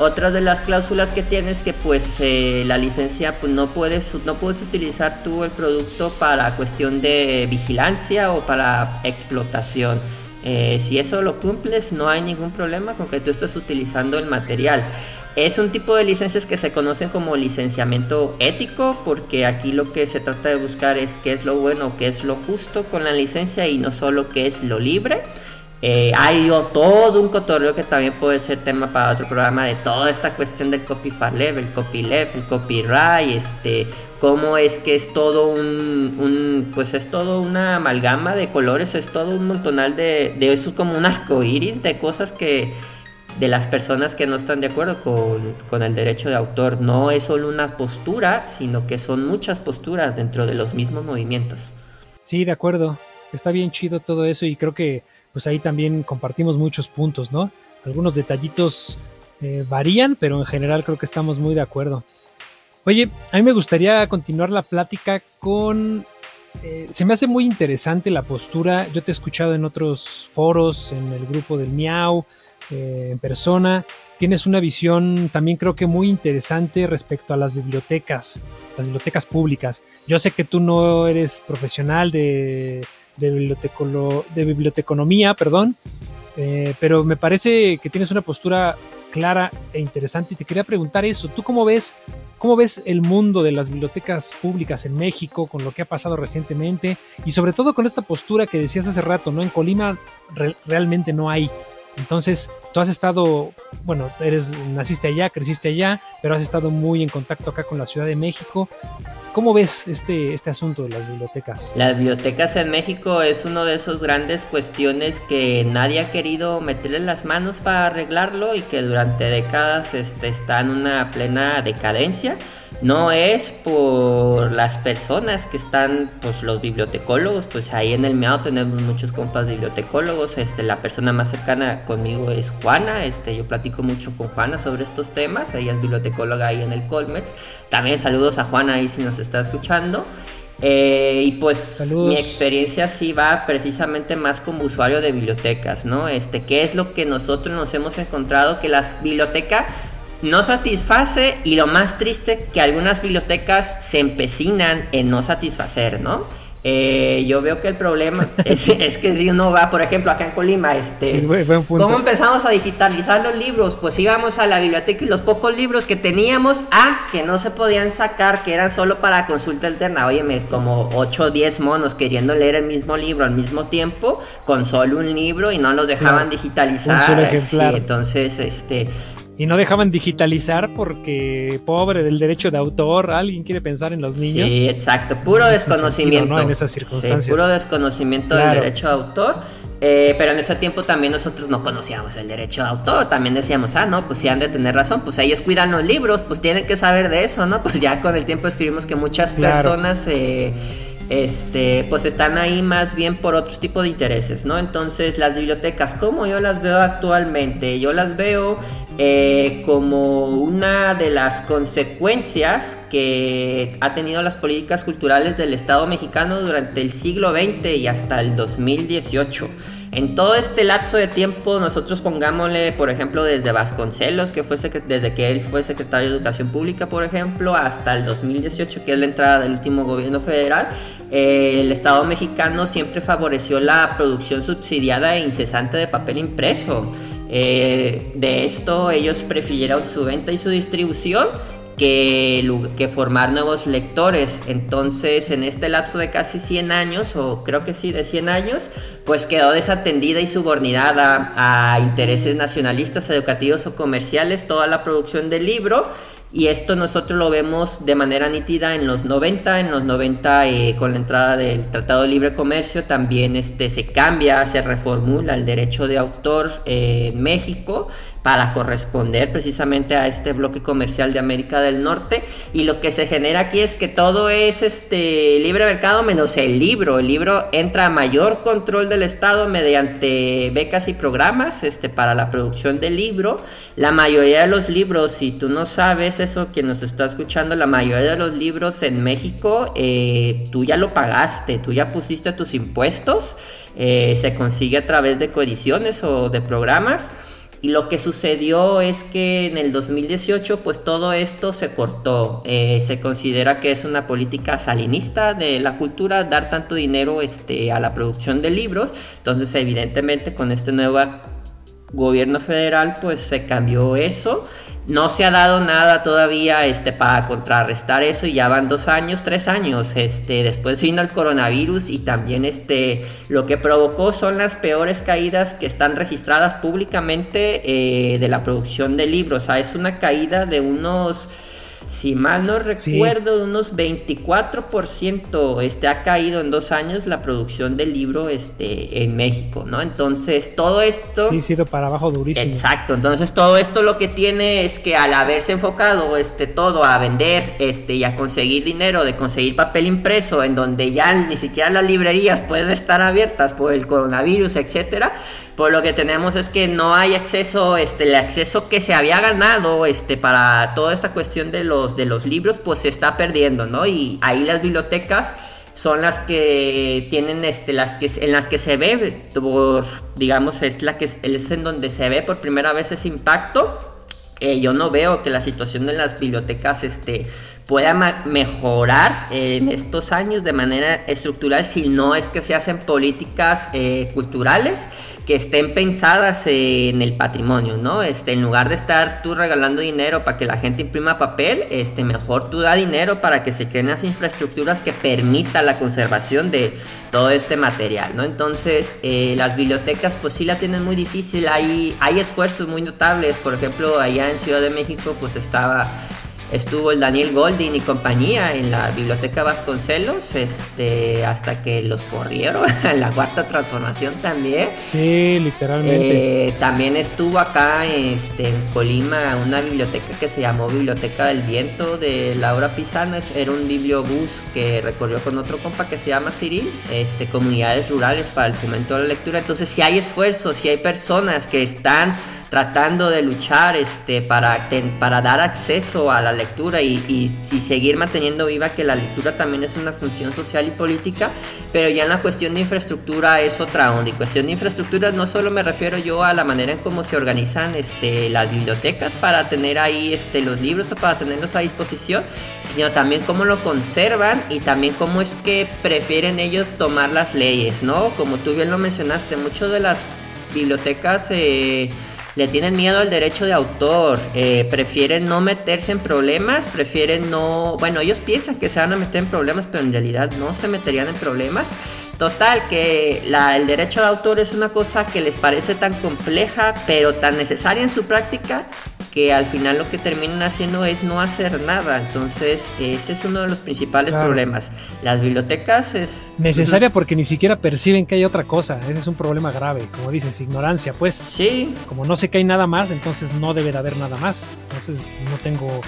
Otra de las cláusulas que tienes que pues eh, la licencia pues no puedes no puedes utilizar tú el producto para cuestión de vigilancia o para explotación. Eh, si eso lo cumples no hay ningún problema con que tú estés utilizando el material. Es un tipo de licencias que se conocen como licenciamiento ético porque aquí lo que se trata de buscar es qué es lo bueno, qué es lo justo con la licencia y no solo qué es lo libre. Eh, hay todo un cotorreo que también puede ser tema para otro programa de toda esta cuestión del copyleft, el copyleft, el copyright, este, cómo es que es todo un, pues es todo una amalgama de colores, es todo un montonal de, de eso como un arco iris de cosas que de las personas que no están de acuerdo con, el derecho de autor. No es solo una postura, sino que son muchas posturas dentro de los mismos movimientos. Sí, de acuerdo. Está bien chido todo eso y creo que pues ahí también compartimos muchos puntos, ¿no? Algunos detallitos eh, varían, pero en general creo que estamos muy de acuerdo. Oye, a mí me gustaría continuar la plática con... Eh, se me hace muy interesante la postura, yo te he escuchado en otros foros, en el grupo del Miau, eh, en persona, tienes una visión también creo que muy interesante respecto a las bibliotecas, las bibliotecas públicas. Yo sé que tú no eres profesional de de, de biblioteconomía, perdón, eh, pero me parece que tienes una postura clara e interesante y te quería preguntar eso, ¿tú cómo ves, cómo ves el mundo de las bibliotecas públicas en México con lo que ha pasado recientemente y sobre todo con esta postura que decías hace rato, ¿no? En Colima realmente no hay. Entonces, tú has estado, bueno, eres, naciste allá, creciste allá, pero has estado muy en contacto acá con la Ciudad de México. ¿Cómo ves este, este asunto de las bibliotecas? Las bibliotecas en México es una de esas grandes cuestiones que nadie ha querido meterle las manos para arreglarlo y que durante décadas este, está en una plena decadencia no es por las personas que están, pues los bibliotecólogos, pues ahí en el MEAO tenemos muchos compas bibliotecólogos, este, la persona más cercana conmigo es Juana, este, yo platico mucho con Juana sobre estos temas, ella es bibliotecóloga ahí en el Colmex, también saludos a Juana ahí si nos está escuchando. Eh, y pues mi experiencia sí va precisamente más como usuario de bibliotecas, ¿no? Este, ¿qué es lo que nosotros nos hemos encontrado? Que la biblioteca no satisface y lo más triste que algunas bibliotecas se empecinan en no satisfacer, ¿no? Eh, yo veo que el problema [LAUGHS] es, que si uno va, por ejemplo, acá en Colima, este, ¿cómo empezamos a digitalizar los libros? Pues íbamos a la biblioteca y los pocos libros que teníamos, ah, que no se podían sacar, que eran solo para consulta alterna. Oye, es como 8 o 10 monos queriendo leer el mismo libro al mismo tiempo, con solo un libro y no los dejaban digitalizar. Sí, entonces, este, y no dejaban digitalizar porque pobre del derecho de autor, alguien quiere pensar en los niños. Sí, exacto, puro desconocimiento. En esas circunstancias. puro desconocimiento del derecho de autor. Eh, pero en ese tiempo también nosotros no conocíamos el derecho de autor, también decíamos, ah, no, pues si han de tener razón, pues ellos cuidan los libros, pues tienen que saber de eso, ¿no? [LAUGHS] Pues ya con el tiempo escribimos que muchas personas... Eh, este, pues están ahí más bien por otros tipos de intereses, ¿no? Entonces las bibliotecas, como yo las veo actualmente, yo las veo eh, como una de las consecuencias que ha tenido las políticas culturales del Estado mexicano durante el siglo XX y hasta el 2018. En todo este lapso de tiempo, nosotros pongámosle, por ejemplo, desde Vasconcelos, que fue desde que él fue secretario de Educación Pública, por ejemplo, hasta el 2018, que es la entrada del último gobierno federal, eh, el Estado mexicano siempre favoreció la producción subsidiada e incesante de papel impreso. Eh, de esto ellos prefirieron su venta y su distribución que, formar nuevos lectores. Entonces, en este lapso de casi 100 años, o creo que sí, de 100 años, pues quedó desatendida y subordinada a intereses nacionalistas, educativos o comerciales toda la producción del libro y esto nosotros lo vemos de manera nítida en los 90, en los 90 eh, con la entrada del Tratado de Libre Comercio también este, se cambia, se reformula el derecho de autor eh, en México para corresponder precisamente a este bloque comercial de América del Norte. Y lo que se genera aquí es que todo es este libre mercado menos el libro, el libro entra a mayor control del Estado mediante becas y programas este, para la producción del libro, la mayoría de los libros, si tú no sabes eso, quien nos está escuchando, la mayoría de los libros en México, eh, tú ya lo pagaste, tú ya pusiste tus impuestos, eh, se consigue a través de coediciones o de programas. Y lo que sucedió es que en el 2018 pues todo esto se cortó. Eh, se considera que es una política salinista de la cultura dar tanto dinero este, a la producción de libros. Entonces evidentemente con esta nueva gobierno federal pues se cambió eso. No se ha dado nada todavía este, para contrarrestar eso y ya van dos años, tres años. Este, después vino el coronavirus y también este, lo que provocó son las peores caídas que están registradas públicamente eh, de la producción de libros. O sea, es una caída de unos si mal no recuerdo, de unos 24% este, ha caído en dos años la producción del libro este, en México, ¿no? Entonces, todo esto... Sí, sido para abajo durísimo. Exacto, entonces todo esto lo que tiene es que al haberse enfocado este, todo a vender este, y a conseguir dinero, de conseguir papel impreso, en donde ya ni siquiera las librerías pueden estar abiertas por el coronavirus, etcétera, por lo que tenemos es que no hay acceso, este, el acceso que se había ganado este, para toda esta cuestión de los, de los libros, pues se está perdiendo, ¿no? Y ahí las bibliotecas son las que tienen este las que en las que se ve por digamos es la que es en donde se ve por primera vez ese impacto eh, yo no veo que la situación de las bibliotecas este pueda mejorar en estos años de manera estructural si no es que se hacen políticas eh, culturales que estén pensadas en el patrimonio, ¿no? Este, en lugar de estar tú regalando dinero para que la gente imprima papel, este, mejor tú da dinero para que se creen las infraestructuras que permita la conservación de todo este material, ¿no? Entonces, eh, las bibliotecas pues sí la tienen muy difícil, hay, hay esfuerzos muy notables, por ejemplo, allá en Ciudad de México pues estaba estuvo el Daniel Goldin y compañía en la biblioteca Vasconcelos este hasta que los corrieron [LAUGHS] en la cuarta transformación también. Sí literalmente. Eh, también estuvo acá este, en Colima una biblioteca que se llamó Biblioteca del Viento de Laura Pizano. Era un bibliobús que recorrió con otro compa que se llama Cyril este comunidades rurales para el fomento de la lectura. Entonces si hay esfuerzos si hay personas que están tratando de luchar este, para, para dar acceso a la lectura y, y, seguir manteniendo viva que la lectura también es una función social y política, pero ya en la cuestión de infraestructura es otra onda. Y cuestión de infraestructura no solo me refiero yo a la manera en cómo se organizan este, las bibliotecas para tener ahí este, los libros o para tenerlos a disposición, sino también cómo lo conservan y también cómo es que prefieren ellos tomar las leyes, ¿no? Como tú bien lo mencionaste, muchas de las bibliotecas... Eh, le tienen miedo al derecho de autor, eh, prefieren no meterse en problemas, prefieren no, bueno, ellos piensan que se van a meter en problemas, pero en realidad no se meterían en problemas. Total, que el derecho de autor es una cosa que les parece tan compleja, pero tan necesaria en su práctica, que al final lo que terminan haciendo es no hacer nada. Entonces, ese es uno de los principales problemas. Las bibliotecas es... Necesaria porque ni siquiera perciben que hay otra cosa. Ese es un problema grave, como dices, ignorancia. Pues, sí. como no sé que hay nada más, entonces no debe de haber nada más. Entonces, no tengo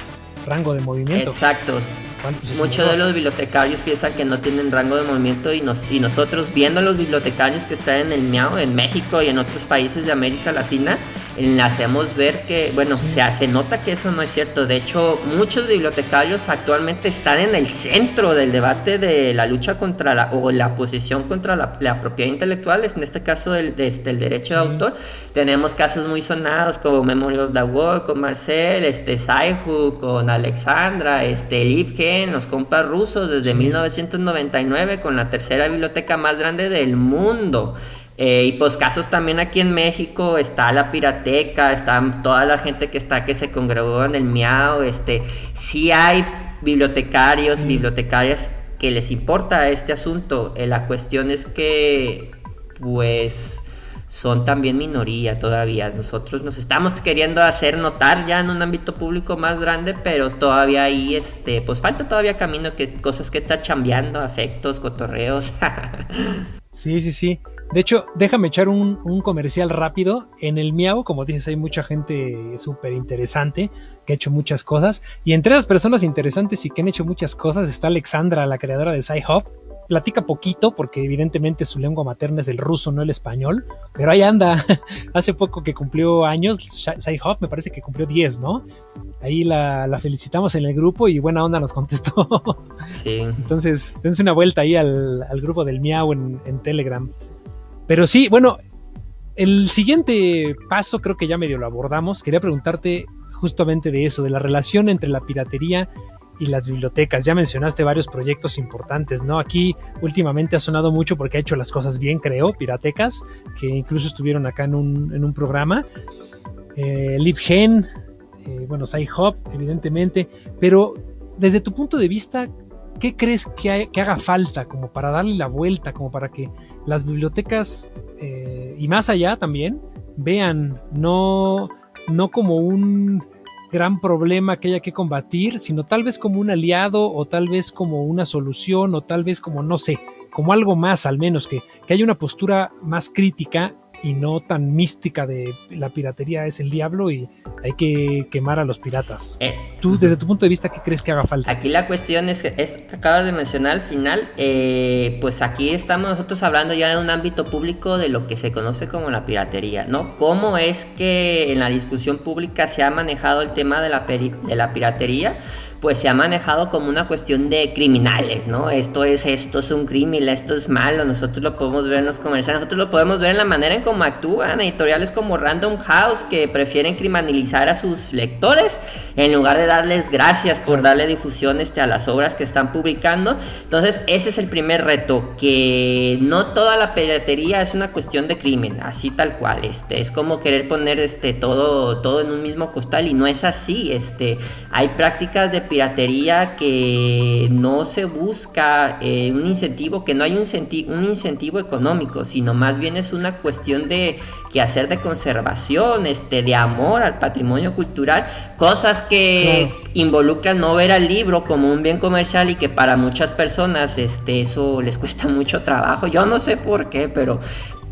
rango de movimiento. Exacto. Pues Muchos de los bibliotecarios piensan que no tienen rango de movimiento y, nos, y nosotros viendo a los bibliotecarios que están en el Miao, en México y en otros países de América Latina, le hacemos ver que, bueno, se, se nota que eso no es cierto. De hecho, muchos bibliotecarios actualmente están en el centro del debate de la lucha contra la, o la posición contra la, propiedad intelectual, en este caso del, este, derecho de autor. Tenemos casos muy sonados como Memory of the World, con Marcel, este, Saihu, con Alexandra, este, Lipken, los compas rusos desde 1999 con la tercera biblioteca más grande del mundo. Eh, y pues casos también aquí en México, está la pirateca, está toda la gente que está que se congregó en el Miao, este, sí hay bibliotecarios, bibliotecarias que les importa este asunto. Eh, la cuestión es que, pues, son también minoría todavía. Nosotros nos estamos queriendo hacer notar ya en un ámbito público más grande, pero todavía ahí, este, pues falta todavía camino, que cosas que están chambeando, afectos, cotorreos. [LAUGHS] sí, sí, sí. De hecho, déjame echar un, comercial rápido. En el Miau, como dices, hay mucha gente súper interesante que ha hecho muchas cosas. Y entre las personas interesantes y que han hecho muchas cosas está Alexandra, la creadora de Sci-Hop. Platica poquito porque evidentemente su lengua materna es el ruso, no el español. Pero ahí anda. [LAUGHS] Hace poco que cumplió años, Sci-Hop me parece que cumplió 10, ¿no? Ahí la, felicitamos en el grupo y buena onda nos contestó. [LAUGHS] Sí. Entonces, dense una vuelta ahí al, grupo del Miau en, en Telegram. Pero sí, bueno, el siguiente paso creo que ya medio lo abordamos. Quería preguntarte justamente de eso, de la relación entre la piratería y las bibliotecas. Ya mencionaste varios proyectos importantes, ¿no? Aquí últimamente ha sonado mucho porque ha hecho las cosas bien, creo, Piratecas, que incluso estuvieron acá en un, en un programa. Eh, LibGen, eh, bueno, SciHub, evidentemente, pero desde tu punto de vista, ¿qué crees que, haga falta como para darle la vuelta, como para que las bibliotecas eh, y más allá también vean no, no como un gran problema que haya que combatir, sino tal vez como un aliado o tal vez como una solución o tal vez como, no sé, como algo más al menos, que, que haya una postura más crítica y no tan mística de la piratería es el diablo y hay que quemar a los piratas. Eh, Tú, desde tu punto de vista, ¿qué crees que haga falta? Aquí la cuestión es que, es acabas de mencionar al final, eh, pues aquí estamos nosotros hablando ya de un ámbito público de lo que se conoce como la piratería, ¿no? ¿Cómo es que en la discusión pública se ha manejado el tema de la, de la piratería? Pues se ha manejado como una cuestión de criminales, ¿no? Esto es, esto es un crimen, esto es malo, nosotros lo podemos ver en los comerciales, nosotros lo podemos ver en la manera en cómo actúan editoriales como Random House que prefieren criminalizar a sus lectores en lugar de darles gracias por darle difusión este, a las obras que están publicando. Entonces, ese es el primer reto, que no toda la piratería es una cuestión de crimen, así tal cual, este, es como querer poner este, todo, todo en un mismo costal y no es así, este, hay prácticas de piratería que no se busca eh, un incentivo, que no hay un, un incentivo económico, sino más bien es una cuestión de que hacer de conservación, este, de amor al patrimonio cultural, cosas que involucran no ver al libro como un bien comercial y que para muchas personas este, eso les cuesta mucho trabajo. Yo no sé por qué, pero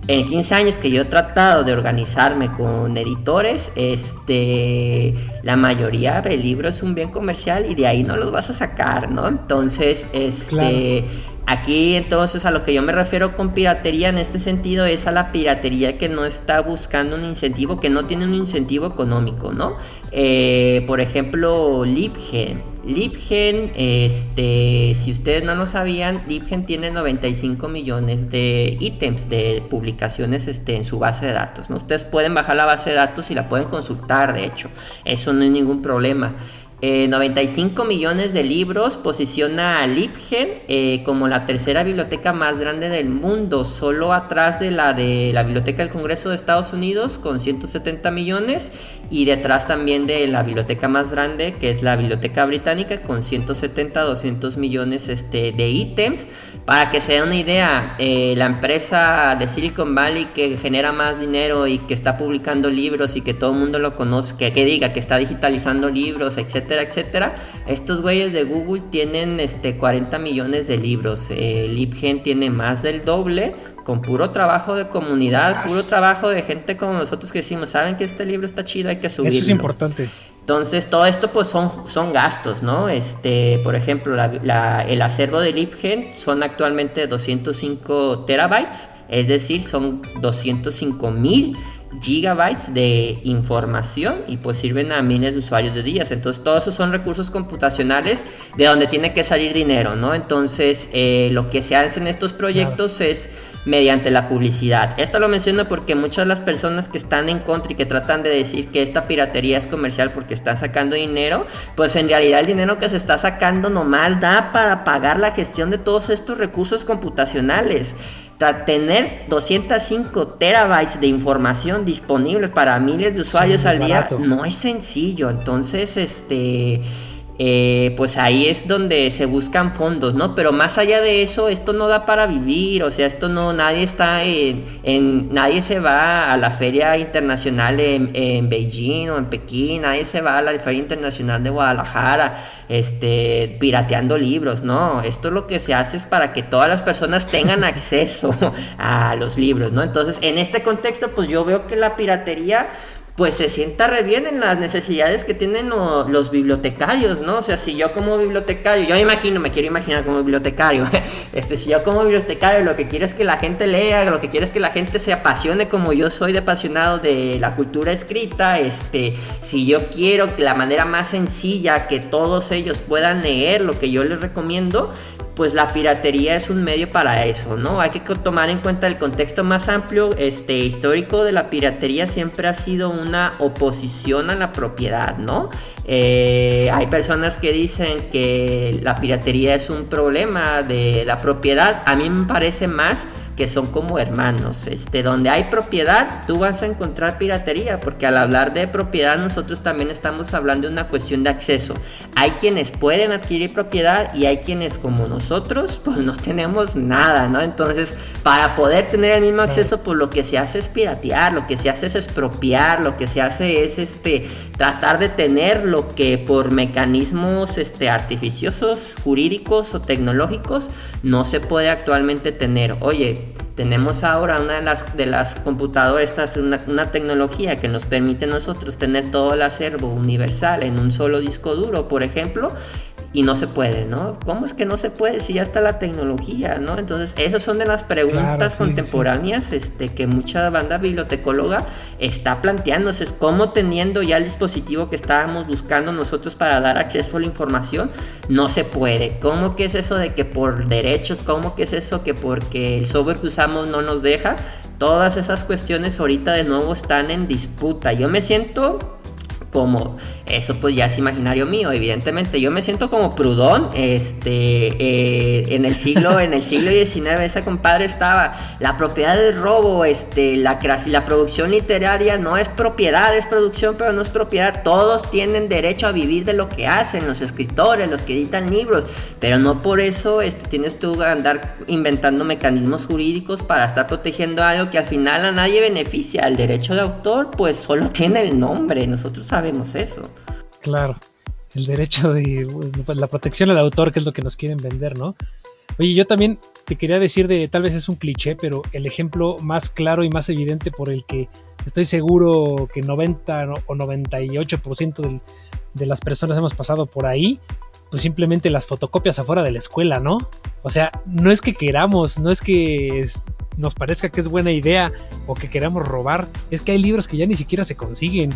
en 15 años que yo he tratado de organizarme con editores, este, la mayoría del libro es un bien comercial y de ahí no los vas a sacar, ¿no? Entonces, este, Aquí entonces a lo que yo me refiero con piratería en este sentido es a la piratería que no está buscando un incentivo, que no tiene un incentivo económico, ¿no? Eh, por ejemplo, Libgen. Libgen, este, si ustedes no lo sabían, Libgen tiene 95 millones de ítems de publicaciones este, en su base de datos. ¿no? Ustedes pueden bajar la base de datos y la pueden consultar, de hecho. Eso no es ningún problema. 95 eh, millones de libros posiciona a Libgen eh, como la tercera biblioteca más grande del mundo, solo atrás de la de la Biblioteca del Congreso de Estados Unidos con 170 millones y detrás también de la biblioteca más grande que es la Biblioteca Británica con 170 200 millones este, de ítems. Para que se den una idea, eh, la empresa de Silicon Valley que genera más dinero y que está publicando libros y que todo el mundo lo conoce, que, que diga que está digitalizando libros, etc etcétera, Estos güeyes de Google tienen este 40 millones de libros. El Libgen tiene más del doble con puro trabajo de comunidad, puro trabajo de gente como nosotros que decimos, saben que este libro está chido, hay que subirlo. Eso es importante. Entonces, todo esto pues son, son gastos, ¿no? Este, por ejemplo, el acervo de Libgen son actualmente 205 terabytes, es decir, son 205 mil gigabytes de información y pues sirven a miles de usuarios de días. Entonces todos esos son recursos computacionales de donde tiene que salir dinero, ¿no? Entonces eh, lo que se hace en estos proyectos es mediante la publicidad. Esto lo menciono porque muchas de las personas que están en contra y que tratan de decir que esta piratería es comercial porque está sacando dinero, pues en realidad el dinero que se está sacando nomás da para pagar la gestión de todos estos recursos computacionales tener 205 terabytes de información disponibles para miles de usuarios al día no es sencillo. Entonces, este eh, pues ahí es donde se buscan fondos, ¿no? Pero más allá de eso, esto no da para vivir, o sea, esto no, nadie está en, nadie se va a la feria internacional en, Beijing o en Pekín, nadie se va a la feria internacional de Guadalajara, este, pirateando libros, ¿no? Esto lo que se hace es para que todas las personas tengan [LAUGHS] acceso a los libros, ¿no? Entonces, en este contexto, pues yo veo que la piratería pues se sienta re bien en las necesidades que tienen los bibliotecarios, ¿no? O sea, si yo como bibliotecario, yo me imagino, me quiero imaginar como bibliotecario, [LAUGHS] este, si yo como bibliotecario lo que quiero es que la gente lea, lo que quiero es que la gente se apasione como yo soy de apasionado de la cultura escrita, este, si yo quiero que la manera más sencilla que todos ellos puedan leer lo que yo les recomiendo, pues la piratería es un medio para eso, ¿no? Hay que tomar en cuenta el contexto más amplio, este, histórico de la piratería siempre ha sido una oposición a la propiedad, ¿no? Eh, hay personas que dicen que la piratería es un problema de la propiedad. A mí me parece más que son como hermanos. Este, donde hay propiedad, tú vas a encontrar piratería, porque al hablar de propiedad nosotros también estamos hablando de una cuestión de acceso. Hay quienes pueden adquirir propiedad y hay quienes como nosotros, pues no tenemos nada, ¿no? Entonces, para poder tener el mismo acceso, pues lo que se hace es piratear, lo que se hace es expropiar, lo que se hace es este tratar de tener lo que por mecanismos este artificiosos, jurídicos o tecnológicos no se puede actualmente tener. Oye, tenemos ahora una de las, de las computadoras, esta es una, una, tecnología que nos permite nosotros tener todo el acervo universal en un solo disco duro, por ejemplo, y no se puede, ¿no? ¿Cómo es que no se puede si ya está la tecnología, ¿no? Entonces, esas son de las preguntas contemporáneas Este, que mucha banda bibliotecóloga está planteándose, es cómo teniendo ya el dispositivo que estábamos buscando nosotros para dar acceso a la información, no se puede. ¿Cómo que es eso de que por derechos, cómo que es eso que porque el software que usamos no nos deja? Todas esas cuestiones ahorita de nuevo están en disputa. Yo me siento como eso pues ya es imaginario mío evidentemente. Yo me siento como Prudón este eh, en el siglo en el siglo XIX ese compadre estaba la propiedad del robo este la la producción literaria no es propiedad es producción pero no es propiedad. Todos tienen derecho a vivir de lo que hacen los escritores los que editan libros. Pero no por eso este, tienes tú que andar inventando mecanismos jurídicos para estar protegiendo algo que al final a nadie beneficia. El derecho de autor pues solo tiene el nombre. Nosotros sabemos sabemos eso. Claro, el derecho de pues, la protección al autor, que es lo que nos quieren vender, ¿no? Oye, yo también te quería decir de, tal vez es un cliché, pero el ejemplo más claro y más evidente por el que estoy seguro que 90 o 98% de las personas hemos pasado por ahí, pues simplemente las fotocopias afuera de la escuela, ¿no? O sea, no es que queramos, no es que nos parezca que es buena idea o que queramos robar, es que hay libros que ya ni siquiera se consiguen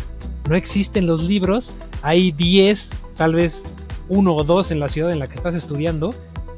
no existen los libros, hay 10, tal vez uno o dos en la ciudad en la que estás estudiando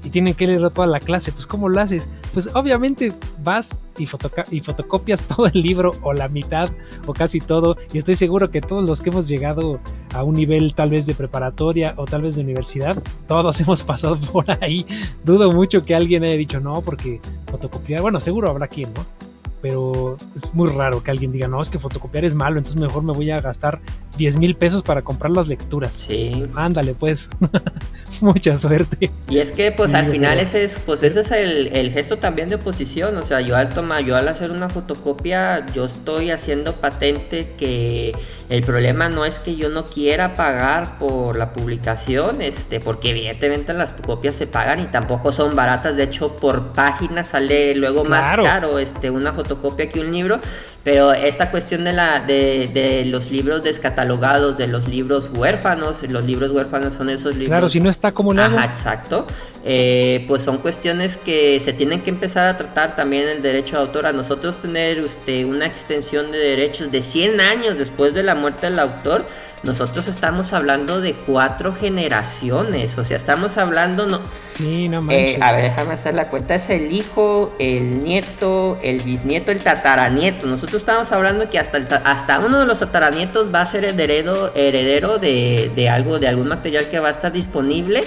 y tienen que leer toda la clase. Pues ¿cómo lo haces? Pues obviamente vas y, y, fotocopias [LAUGHS] todo el libro o la mitad o casi todo y estoy seguro que todos los que hemos llegado a un nivel tal vez de preparatoria o tal vez de universidad, todos [LAUGHS] hemos pasado por ahí. Dudo mucho que alguien haya dicho no porque fotocopiar, bueno, seguro habrá quien, ¿no? Pero es muy raro que alguien diga, no, es que fotocopiar es malo, entonces mejor me voy a gastar 10 mil pesos para comprar las lecturas. Sí. Ándale, pues. [LAUGHS] Mucha suerte. Y es que, pues, al final ese es, pues, ese es el, gesto también de oposición. O sea, yo al tomar, yo al hacer una fotocopia, yo estoy haciendo patente que el problema no es que yo no quiera pagar por la publicación, este, porque evidentemente las copias se pagan y tampoco son baratas. De hecho, por página sale luego más caro, este, una fotocopia que un libro. Pero esta cuestión de, la, de, de los libros descatalogados, de los libros huérfanos, los libros huérfanos son esos libros... Claro, si no está como nada. Ajá, exacto. Eh, pues son cuestiones que se tienen que empezar a tratar también el derecho de autor. A nosotros tener usted una extensión de derechos de 100 años después de la muerte del autor, nosotros estamos hablando de cuatro generaciones, o sea, estamos hablando... No, sí, no manches. Eh, a ver, déjame hacer la cuenta, es el hijo, el nieto, el bisnieto, el tataranieto. Nosotros estamos hablando que hasta, hasta uno de los tataranietos va a ser heredero, heredero de, de algo, de algún material que va a estar disponible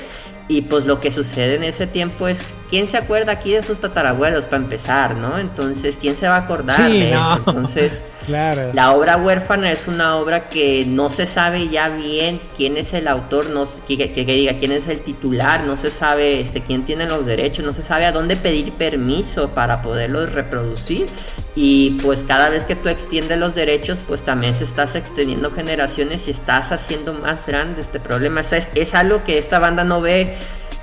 y pues lo que sucede en ese tiempo es, ¿quién se acuerda aquí de sus tatarabuelos para empezar, no? Entonces, ¿quién se va a acordar de eso? Entonces, [LAUGHS] la obra huérfana es una obra que no se sabe ya bien quién es el autor, no que, diga quién es el titular, no se sabe este, quién tiene los derechos, no se sabe a dónde pedir permiso para poderlos reproducir. Y pues cada vez que tú extiendes los derechos, pues también se estás extendiendo generaciones y estás haciendo más grande este problema. es, es algo que esta banda no ve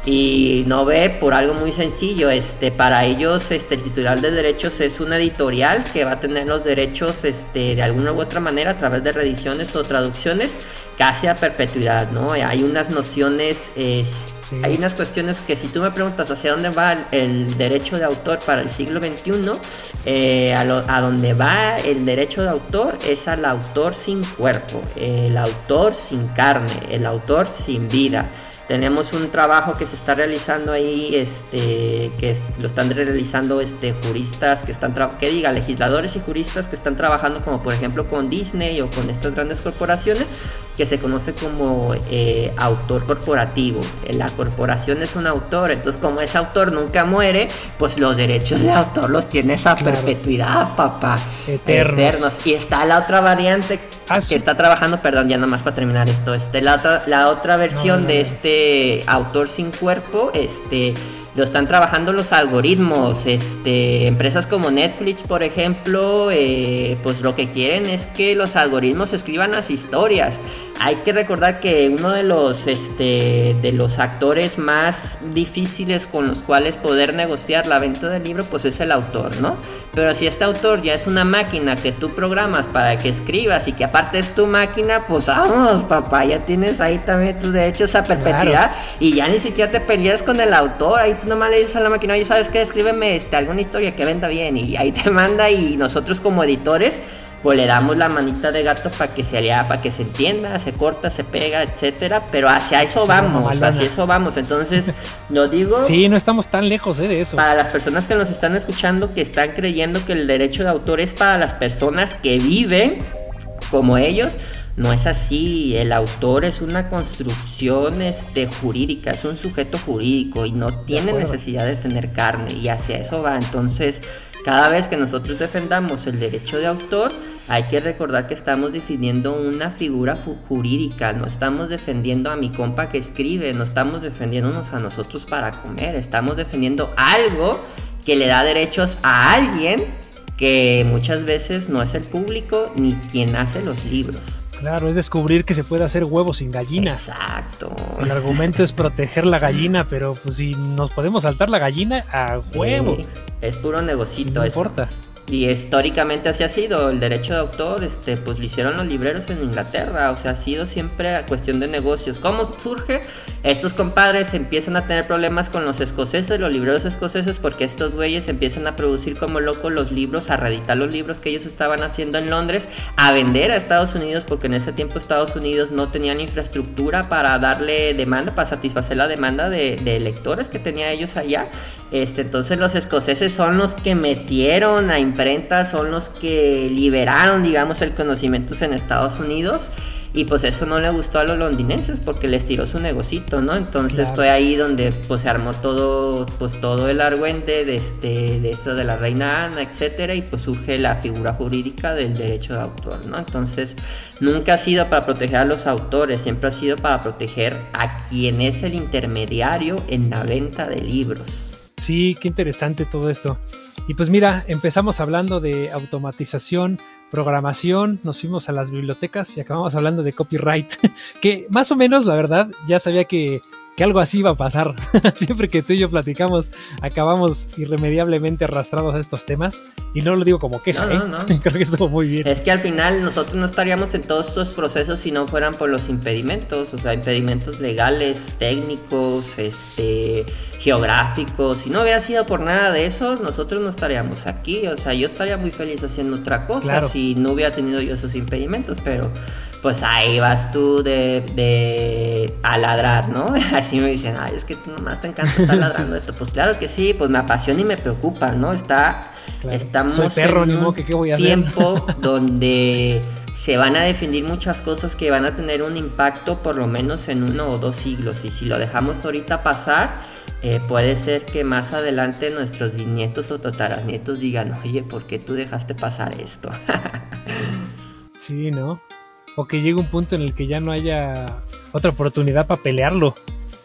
y no ve por algo muy sencillo este para ellos este el titular de derechos es una editorial que va a tener los derechos este de alguna u otra manera a través de reediciones o traducciones casi a perpetuidad no hay unas nociones hay unas cuestiones que si tú me preguntas hacia dónde va el, derecho de autor para el siglo XXI eh, a, a dónde va el derecho de autor es al autor sin cuerpo el autor sin carne el autor sin vida tenemos un trabajo que se está realizando ahí, este, que lo están realizando este, juristas que están, que diga, legisladores y juristas que están trabajando como por ejemplo con Disney o con estas grandes corporaciones, que se conoce como eh, autor corporativo. La corporación es un autor, entonces como ese autor nunca muere, pues los derechos de autor los tienes a perpetuidad, papá. Eternos. Y está la otra variante ah, que está trabajando, perdón, ya nomás para terminar esto, este, la otra, la otra versión de este autor sin cuerpo, este, lo están trabajando los algoritmos. Este, empresas como Netflix, por ejemplo, eh, pues lo que quieren es que los algoritmos escriban las historias. Hay que recordar que uno de los, este, de los actores más difíciles con los cuales poder negociar la venta del libro, pues es el autor, ¿no? Pero si este autor ya es una máquina que tú programas para que escribas y que aparte es tu máquina, pues vamos, papá, ya tienes ahí también tu derecho a perpetuidad y ya ni siquiera te peleas con el autor, ahí nomás le dices a la máquina, oye, ¿sabes qué? Escríbeme este, alguna historia que venda bien y ahí te manda y nosotros como editores pues le damos la manita de gato para que se lea, para que se entienda, se corta, se pega, etcétera, pero hacia eso vamos, hacia eso vamos. Entonces, [LAUGHS] lo digo. Sí, no estamos tan lejos eh, de eso. Para las personas que nos están escuchando, que están creyendo que el derecho de autor es para las personas que viven como ellos, no es así, el autor es una construcción este, jurídica, es un sujeto jurídico y no tiene necesidad de tener carne y hacia eso va. Entonces, cada vez que nosotros defendamos el derecho de autor, hay que recordar que estamos defendiendo una figura jurídica, no estamos defendiendo a mi compa que escribe, no estamos defendiéndonos a nosotros para comer, estamos defendiendo algo que le da derechos a alguien que muchas veces no es el público ni quien hace los libros. Claro, es descubrir que se puede hacer huevos sin gallina. Exacto. El argumento es proteger la gallina, pero pues si nos podemos saltar la gallina, a huevo. es puro negocito no importa. Y históricamente así ha sido, el derecho de autor, este, pues lo hicieron los libreros en Inglaterra, o sea, ha sido siempre cuestión de negocios. ¿Cómo surge? Estos compadres empiezan a tener problemas con los escoceses, los libreros escoceses, porque estos güeyes empiezan a producir como locos los libros, a reeditar los libros que ellos estaban haciendo en Londres, a vender a Estados Unidos, porque en ese tiempo Estados Unidos no tenían infraestructura para darle demanda, para satisfacer la demanda de, de lectores que tenía ellos allá. Este, entonces los escoceses son los que metieron a son los que liberaron, digamos, el conocimiento en Estados Unidos. Y pues eso no le gustó a los londinenses porque les tiró su negocito, ¿no? Entonces fue ahí donde pues se armó todo, pues todo el argüente de este, de eso de la reina Ana, etcétera, y pues surge la figura jurídica del derecho de autor, ¿no? Entonces nunca ha sido para proteger a los autores, siempre ha sido para proteger a quien es el intermediario en la venta de libros. Sí, qué interesante todo esto. Y pues mira, empezamos hablando de automatización, programación, nos fuimos a las bibliotecas y acabamos hablando de copyright, [LAUGHS] que más o menos, la verdad, ya sabía que que algo así iba a pasar. [LAUGHS] Siempre que tú y yo platicamos, acabamos irremediablemente arrastrados a estos temas. Y no lo digo como queja, ¿eh? [LAUGHS] creo que estuvo muy bien. Es que al final nosotros no estaríamos en todos estos procesos si no fueran por los impedimentos, o sea, impedimentos legales, técnicos, este, geográficos. Si no hubiera sido por nada de eso, nosotros no estaríamos aquí. O sea, yo estaría muy feliz haciendo otra cosa si no hubiera tenido yo esos impedimentos, pero pues ahí vas tú de, de a ladrar, ¿no? [LAUGHS] Así me dicen, ay, es que tú nomás te encanta estar ladrando [LAUGHS] esto. Pues claro que sí, pues me apasiona y me preocupa, ¿no? Está, estamos perro, en un ¿qué voy a tiempo [LAUGHS] donde se van a definir muchas cosas que van a tener un impacto por lo menos en uno o dos siglos. Y si lo dejamos ahorita pasar, eh, puede ser que más adelante nuestros nietos o tataranietos digan, oye, ¿por qué tú dejaste pasar esto? sí, ¿no? O que llegue un punto en el que ya no haya otra oportunidad para pelearlo.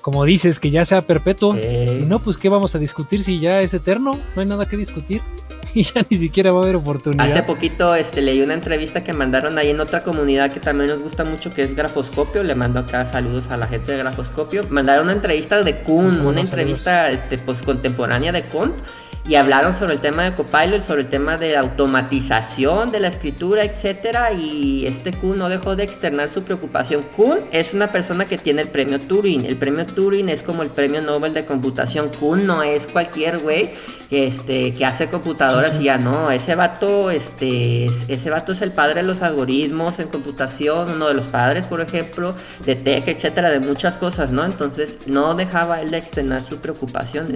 Como dices, que ya sea perpetuo. Y no, pues ¿qué vamos a discutir si ya es eterno? No hay nada que discutir. [LAUGHS] Y ya ni siquiera va a haber oportunidad. Hace poquito este, leí una entrevista que mandaron ahí en otra comunidad que también nos gusta mucho, que es Grafoscopio. Le mando acá saludos a la gente de Grafoscopio. Mandaron una entrevista de Kuhn, una entrevista este, pues, contemporánea de Kuhn y hablaron sobre el tema de Copilot, sobre el tema de automatización de la escritura, etcétera, y este Kuhn no dejó de externar su preocupación. Kuhn es una persona que tiene el premio Turing. El premio Turing es como el premio Nobel de computación. Kuhn no es cualquier güey que este que hace computadoras y ya no, ese vato este ese vato es el padre de los algoritmos en computación, uno de los padres, por ejemplo, de tech, etcétera, de muchas cosas, ¿no? Entonces, no dejaba él de externar su preocupación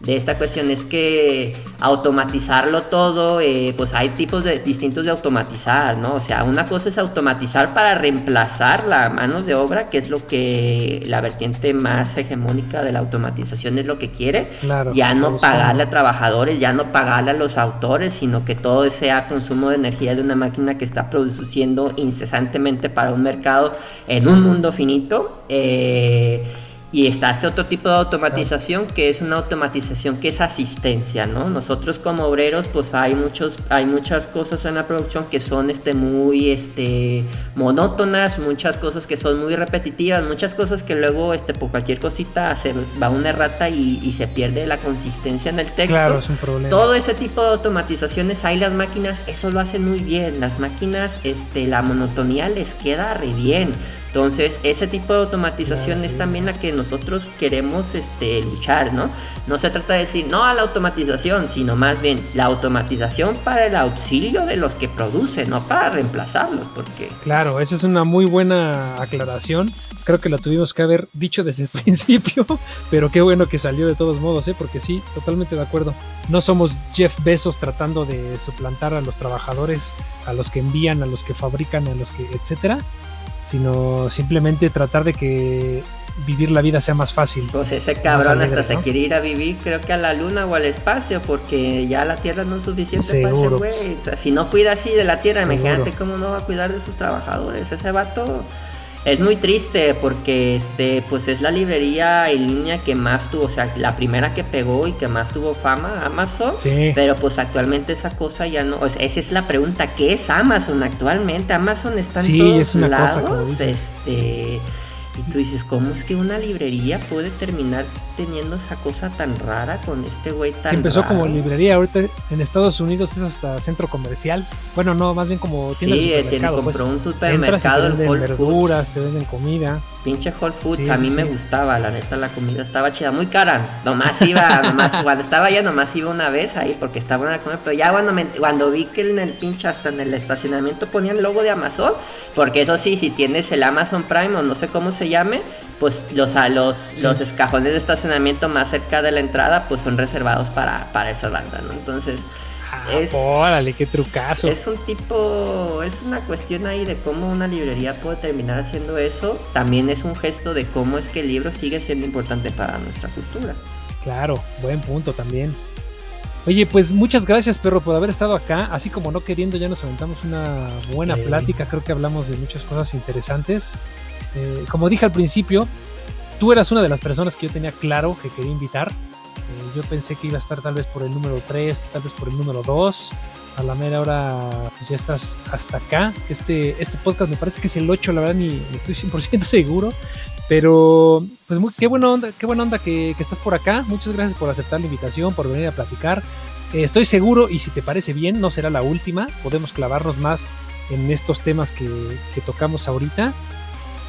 de esta cuestión es que automatizarlo todo, eh, pues hay tipos de, distintos de automatizar, ¿no? O sea, una cosa es automatizar para reemplazar la mano de obra, que es lo que la vertiente más hegemónica de la automatización es lo que quiere. ya no pagarle a trabajadores, ya no pagarle a los autores, sino que todo sea consumo de energía de una máquina que está produciendo incesantemente para un mercado en un mundo finito. Eh, y está este otro tipo de automatización que es una automatización que es asistencia, ¿no? Nosotros como obreros pues hay muchos hay muchas cosas en la producción que son este muy este monótonas, muchas cosas que son muy repetitivas, muchas cosas que luego este por cualquier cosita se va una errata y, y se pierde la consistencia en el texto. Claro, es un problema. Todo ese tipo de automatizaciones hay las máquinas, eso lo hacen muy bien. Las máquinas este la monotonía les queda re bien. Entonces, ese tipo de automatización es también la que nosotros queremos este, luchar, ¿no? No se trata de decir no a la automatización, sino más bien la automatización para el auxilio de los que producen, no para reemplazarlos, porque... Claro, esa es una muy buena aclaración. Creo que la tuvimos que haber dicho desde el [LAUGHS] principio, pero qué bueno que salió de todos modos, ¿eh? Porque sí, totalmente de acuerdo. No somos Jeff Bezos tratando de suplantar a los trabajadores, a los que envían, a los que fabrican, a los que, etcétera sino simplemente tratar de que vivir la vida sea más fácil. Pues ese cabrón hasta se quiere ir a vivir, creo que a la luna o al espacio, porque ya la tierra no es suficiente para ese güey. O sea, si no cuida así de la tierra, imagínate cómo no va a cuidar de sus trabajadores. Ese vato es muy triste porque este pues es la librería en línea que más tuvo, o sea, la primera que pegó y que más tuvo fama, Amazon. Sí. Pero pues actualmente esa cosa ya no, esa es la pregunta, ¿qué es Amazon actualmente? Amazon está en sí, todos es una lados, cosa, este y tú dices, ¿cómo es que una librería puede terminar teniendo esa cosa tan rara con este güey tan Empezó como librería, ahorita en Estados Unidos es hasta centro comercial. Bueno, no, más bien como tienda sí, de supermercado. Sí, compró pues. un supermercado en Whole verduras, te venden comida. Pinche Whole Foods, a mí me gustaba, la neta la comida estaba chida, muy cara. Nomás iba, [LAUGHS] nomás, cuando estaba allá nomás iba una vez ahí porque estaba buena la comida, pero ya cuando, cuando vi que en el pinche hasta en el estacionamiento ponían el logo de Amazon, porque eso sí, si tienes el Amazon Prime o no sé cómo se llame, pues los, los, los escajones de estacionamiento más cerca de la entrada pues son reservados para, para esa banda, ¿no? Entonces... Ah, es, órale, qué trucazo. Es un tipo, es una cuestión ahí de cómo una librería puede terminar haciendo eso. También es un gesto de cómo es que el libro sigue siendo importante para nuestra cultura. Claro, buen punto también. Oye, pues muchas gracias, perro, por haber estado acá. Así como no queriendo, ya nos aventamos una buena plática. Creo que hablamos de muchas cosas interesantes. Eh, como dije al principio, tú eras una de las personas que yo tenía claro que quería invitar. Eh, yo pensé que iba a estar tal vez por el número 3, tal vez por el número 2. A la mera hora pues ya estás hasta acá. Este, este podcast me parece que es el 8, la verdad ni, estoy 100% [LAUGHS] seguro. Pero, pues muy, qué buena onda, qué buena onda que, estás por acá. Muchas gracias por aceptar la invitación, por venir a platicar. Eh, estoy seguro, y si te parece bien, no será la última. Podemos clavarnos más en estos temas que, que tocamos ahorita.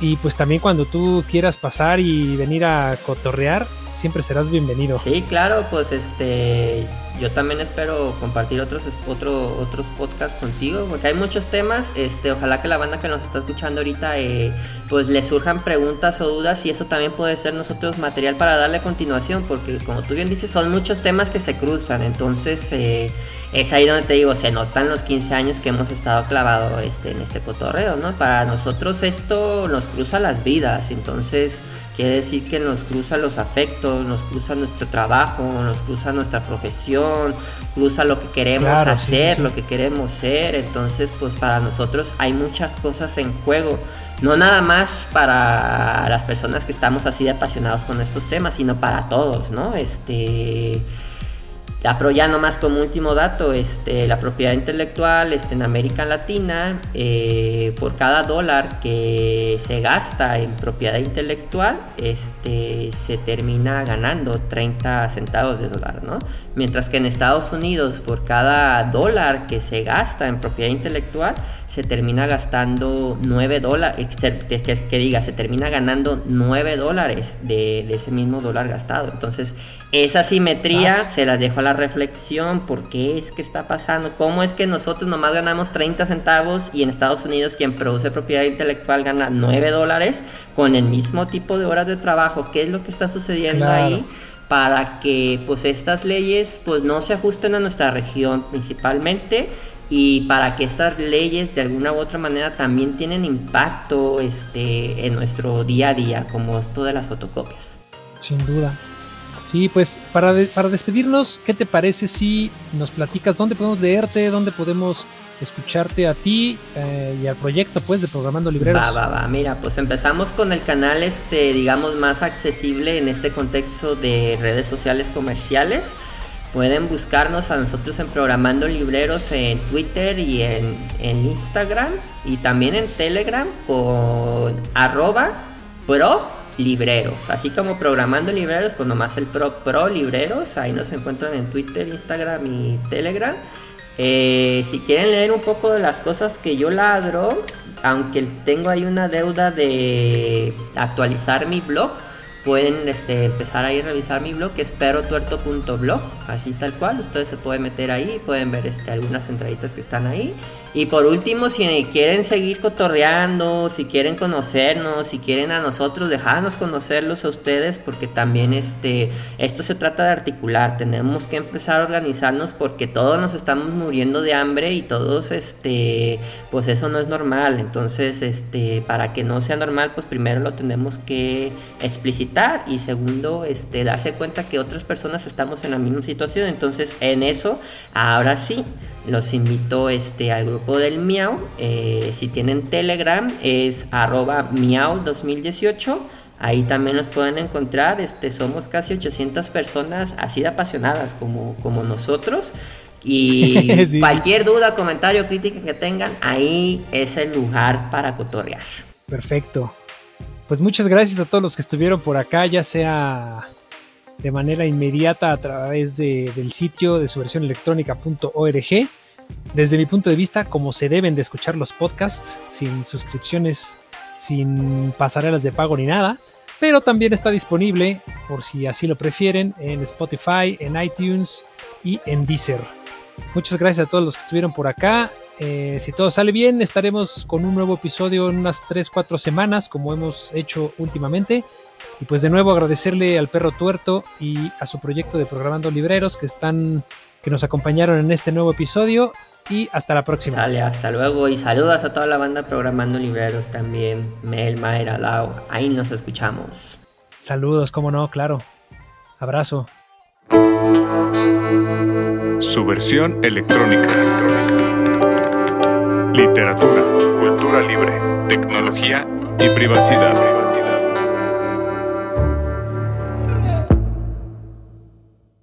Y pues también cuando tú quieras pasar y venir a cotorrear, siempre serás bienvenido. Sí, claro, pues este yo también espero compartir otros otro, otros podcasts contigo, porque hay muchos temas. Este, ojalá que la banda que nos está escuchando ahorita eh, pues le surjan preguntas o dudas y eso también puede ser nosotros material para darle continuación, porque como tú bien dices, son muchos temas que se cruzan. Entonces eh, es ahí donde te digo, se notan los 15 años que hemos estado clavados este, en este cotorreo, ¿no? Para nosotros esto nos cruza las vidas, entonces Quiere decir que nos cruza los afectos, nos cruza nuestro trabajo, nos cruza nuestra profesión, cruza lo que queremos hacer, lo que queremos ser. Entonces, pues para nosotros hay muchas cosas en juego. No nada más para las personas que estamos así de apasionados con estos temas, sino para todos, ¿no? Este pero ya nomás como último dato, este, la propiedad intelectual este, en América Latina, eh, por cada dólar que se gasta en propiedad intelectual, este, se termina ganando 30 centavos de dólar, ¿no? Mientras que en Estados Unidos, por cada dólar que se gasta en propiedad intelectual, se termina gastando 9 dólares, que, diga, se termina ganando 9 dólares de, de ese mismo dólar gastado. Entonces, esa simetría se la dejo a la reflexión, ¿por qué es que está pasando? ¿Cómo es que nosotros nomás ganamos 30 centavos y en Estados Unidos quien produce propiedad intelectual gana 9 dólares con el mismo tipo de horas de trabajo? ¿Qué es lo que está sucediendo ahí? para que pues estas leyes pues no se ajusten a nuestra región principalmente y para que estas leyes de alguna u otra manera también tienen impacto este, en nuestro día a día como esto de las fotocopias. Sin duda. Sí, pues para, para despedirnos, ¿qué te parece si nos platicas dónde podemos leerte, dónde podemos escucharte a ti eh, y al proyecto pues de Programando Libreros. Va, va, va. Mira, pues empezamos con el canal este, digamos, más accesible en este contexto de redes sociales comerciales. Pueden buscarnos a nosotros en Programando Libreros en Twitter y en, en Instagram y también en Telegram con arroba pro libreros. Así como programando libreros, pues nomás el pro, pro libreros. Ahí nos encuentran en Twitter, Instagram y Telegram. Eh, si quieren leer un poco de las cosas que yo ladro, aunque tengo ahí una deuda de actualizar mi blog, pueden este, empezar ahí a revisar mi blog, que es perotuerto.blog, así tal cual. Ustedes se pueden meter ahí, pueden ver este, algunas entraditas que están ahí. Y por último, si quieren seguir cotorreando, si quieren conocernos, si quieren a nosotros, dejarnos conocerlos a ustedes, porque también este, esto se trata de articular. Tenemos que empezar a organizarnos porque todos nos estamos muriendo de hambre y todos, este, pues eso no es normal. Entonces, este, para que no sea normal, pues primero lo tenemos que explicitar y segundo, este, darse cuenta que otras personas estamos en la misma situación. Entonces, en eso, ahora sí, los invito este, al grupo del Miau. Eh, si tienen Telegram es arroba Miau 2018. Ahí también nos pueden encontrar. Este, somos casi 800 personas así de apasionadas como, como nosotros. Y [LAUGHS] cualquier duda, comentario, crítica que tengan, ahí es el lugar para cotorrear. Perfecto. Pues muchas gracias a todos los que estuvieron por acá, ya sea de manera inmediata a través del sitio de su versión electrónica.org. Desde mi punto de vista, como se deben de escuchar los podcasts, sin suscripciones, sin pasarelas de pago ni nada, pero también está disponible, por si así lo prefieren, en Spotify, en iTunes y en Deezer. Muchas gracias a todos los que estuvieron por acá. Eh, si todo sale bien, estaremos con un nuevo episodio en unas 3-4 semanas, como hemos hecho últimamente. Y pues de nuevo agradecerle al perro tuerto y a su proyecto de Programando Libreros que están, que nos acompañaron en este nuevo episodio. Y hasta la próxima. Sale, hasta luego. Y saludos a toda la banda Programando Libreros también. Mel, Mayra, Lau. Ahí nos escuchamos. Saludos, cómo no, claro. Abrazo. Su versión electrónica. Literatura, cultura libre, tecnología y privacidad.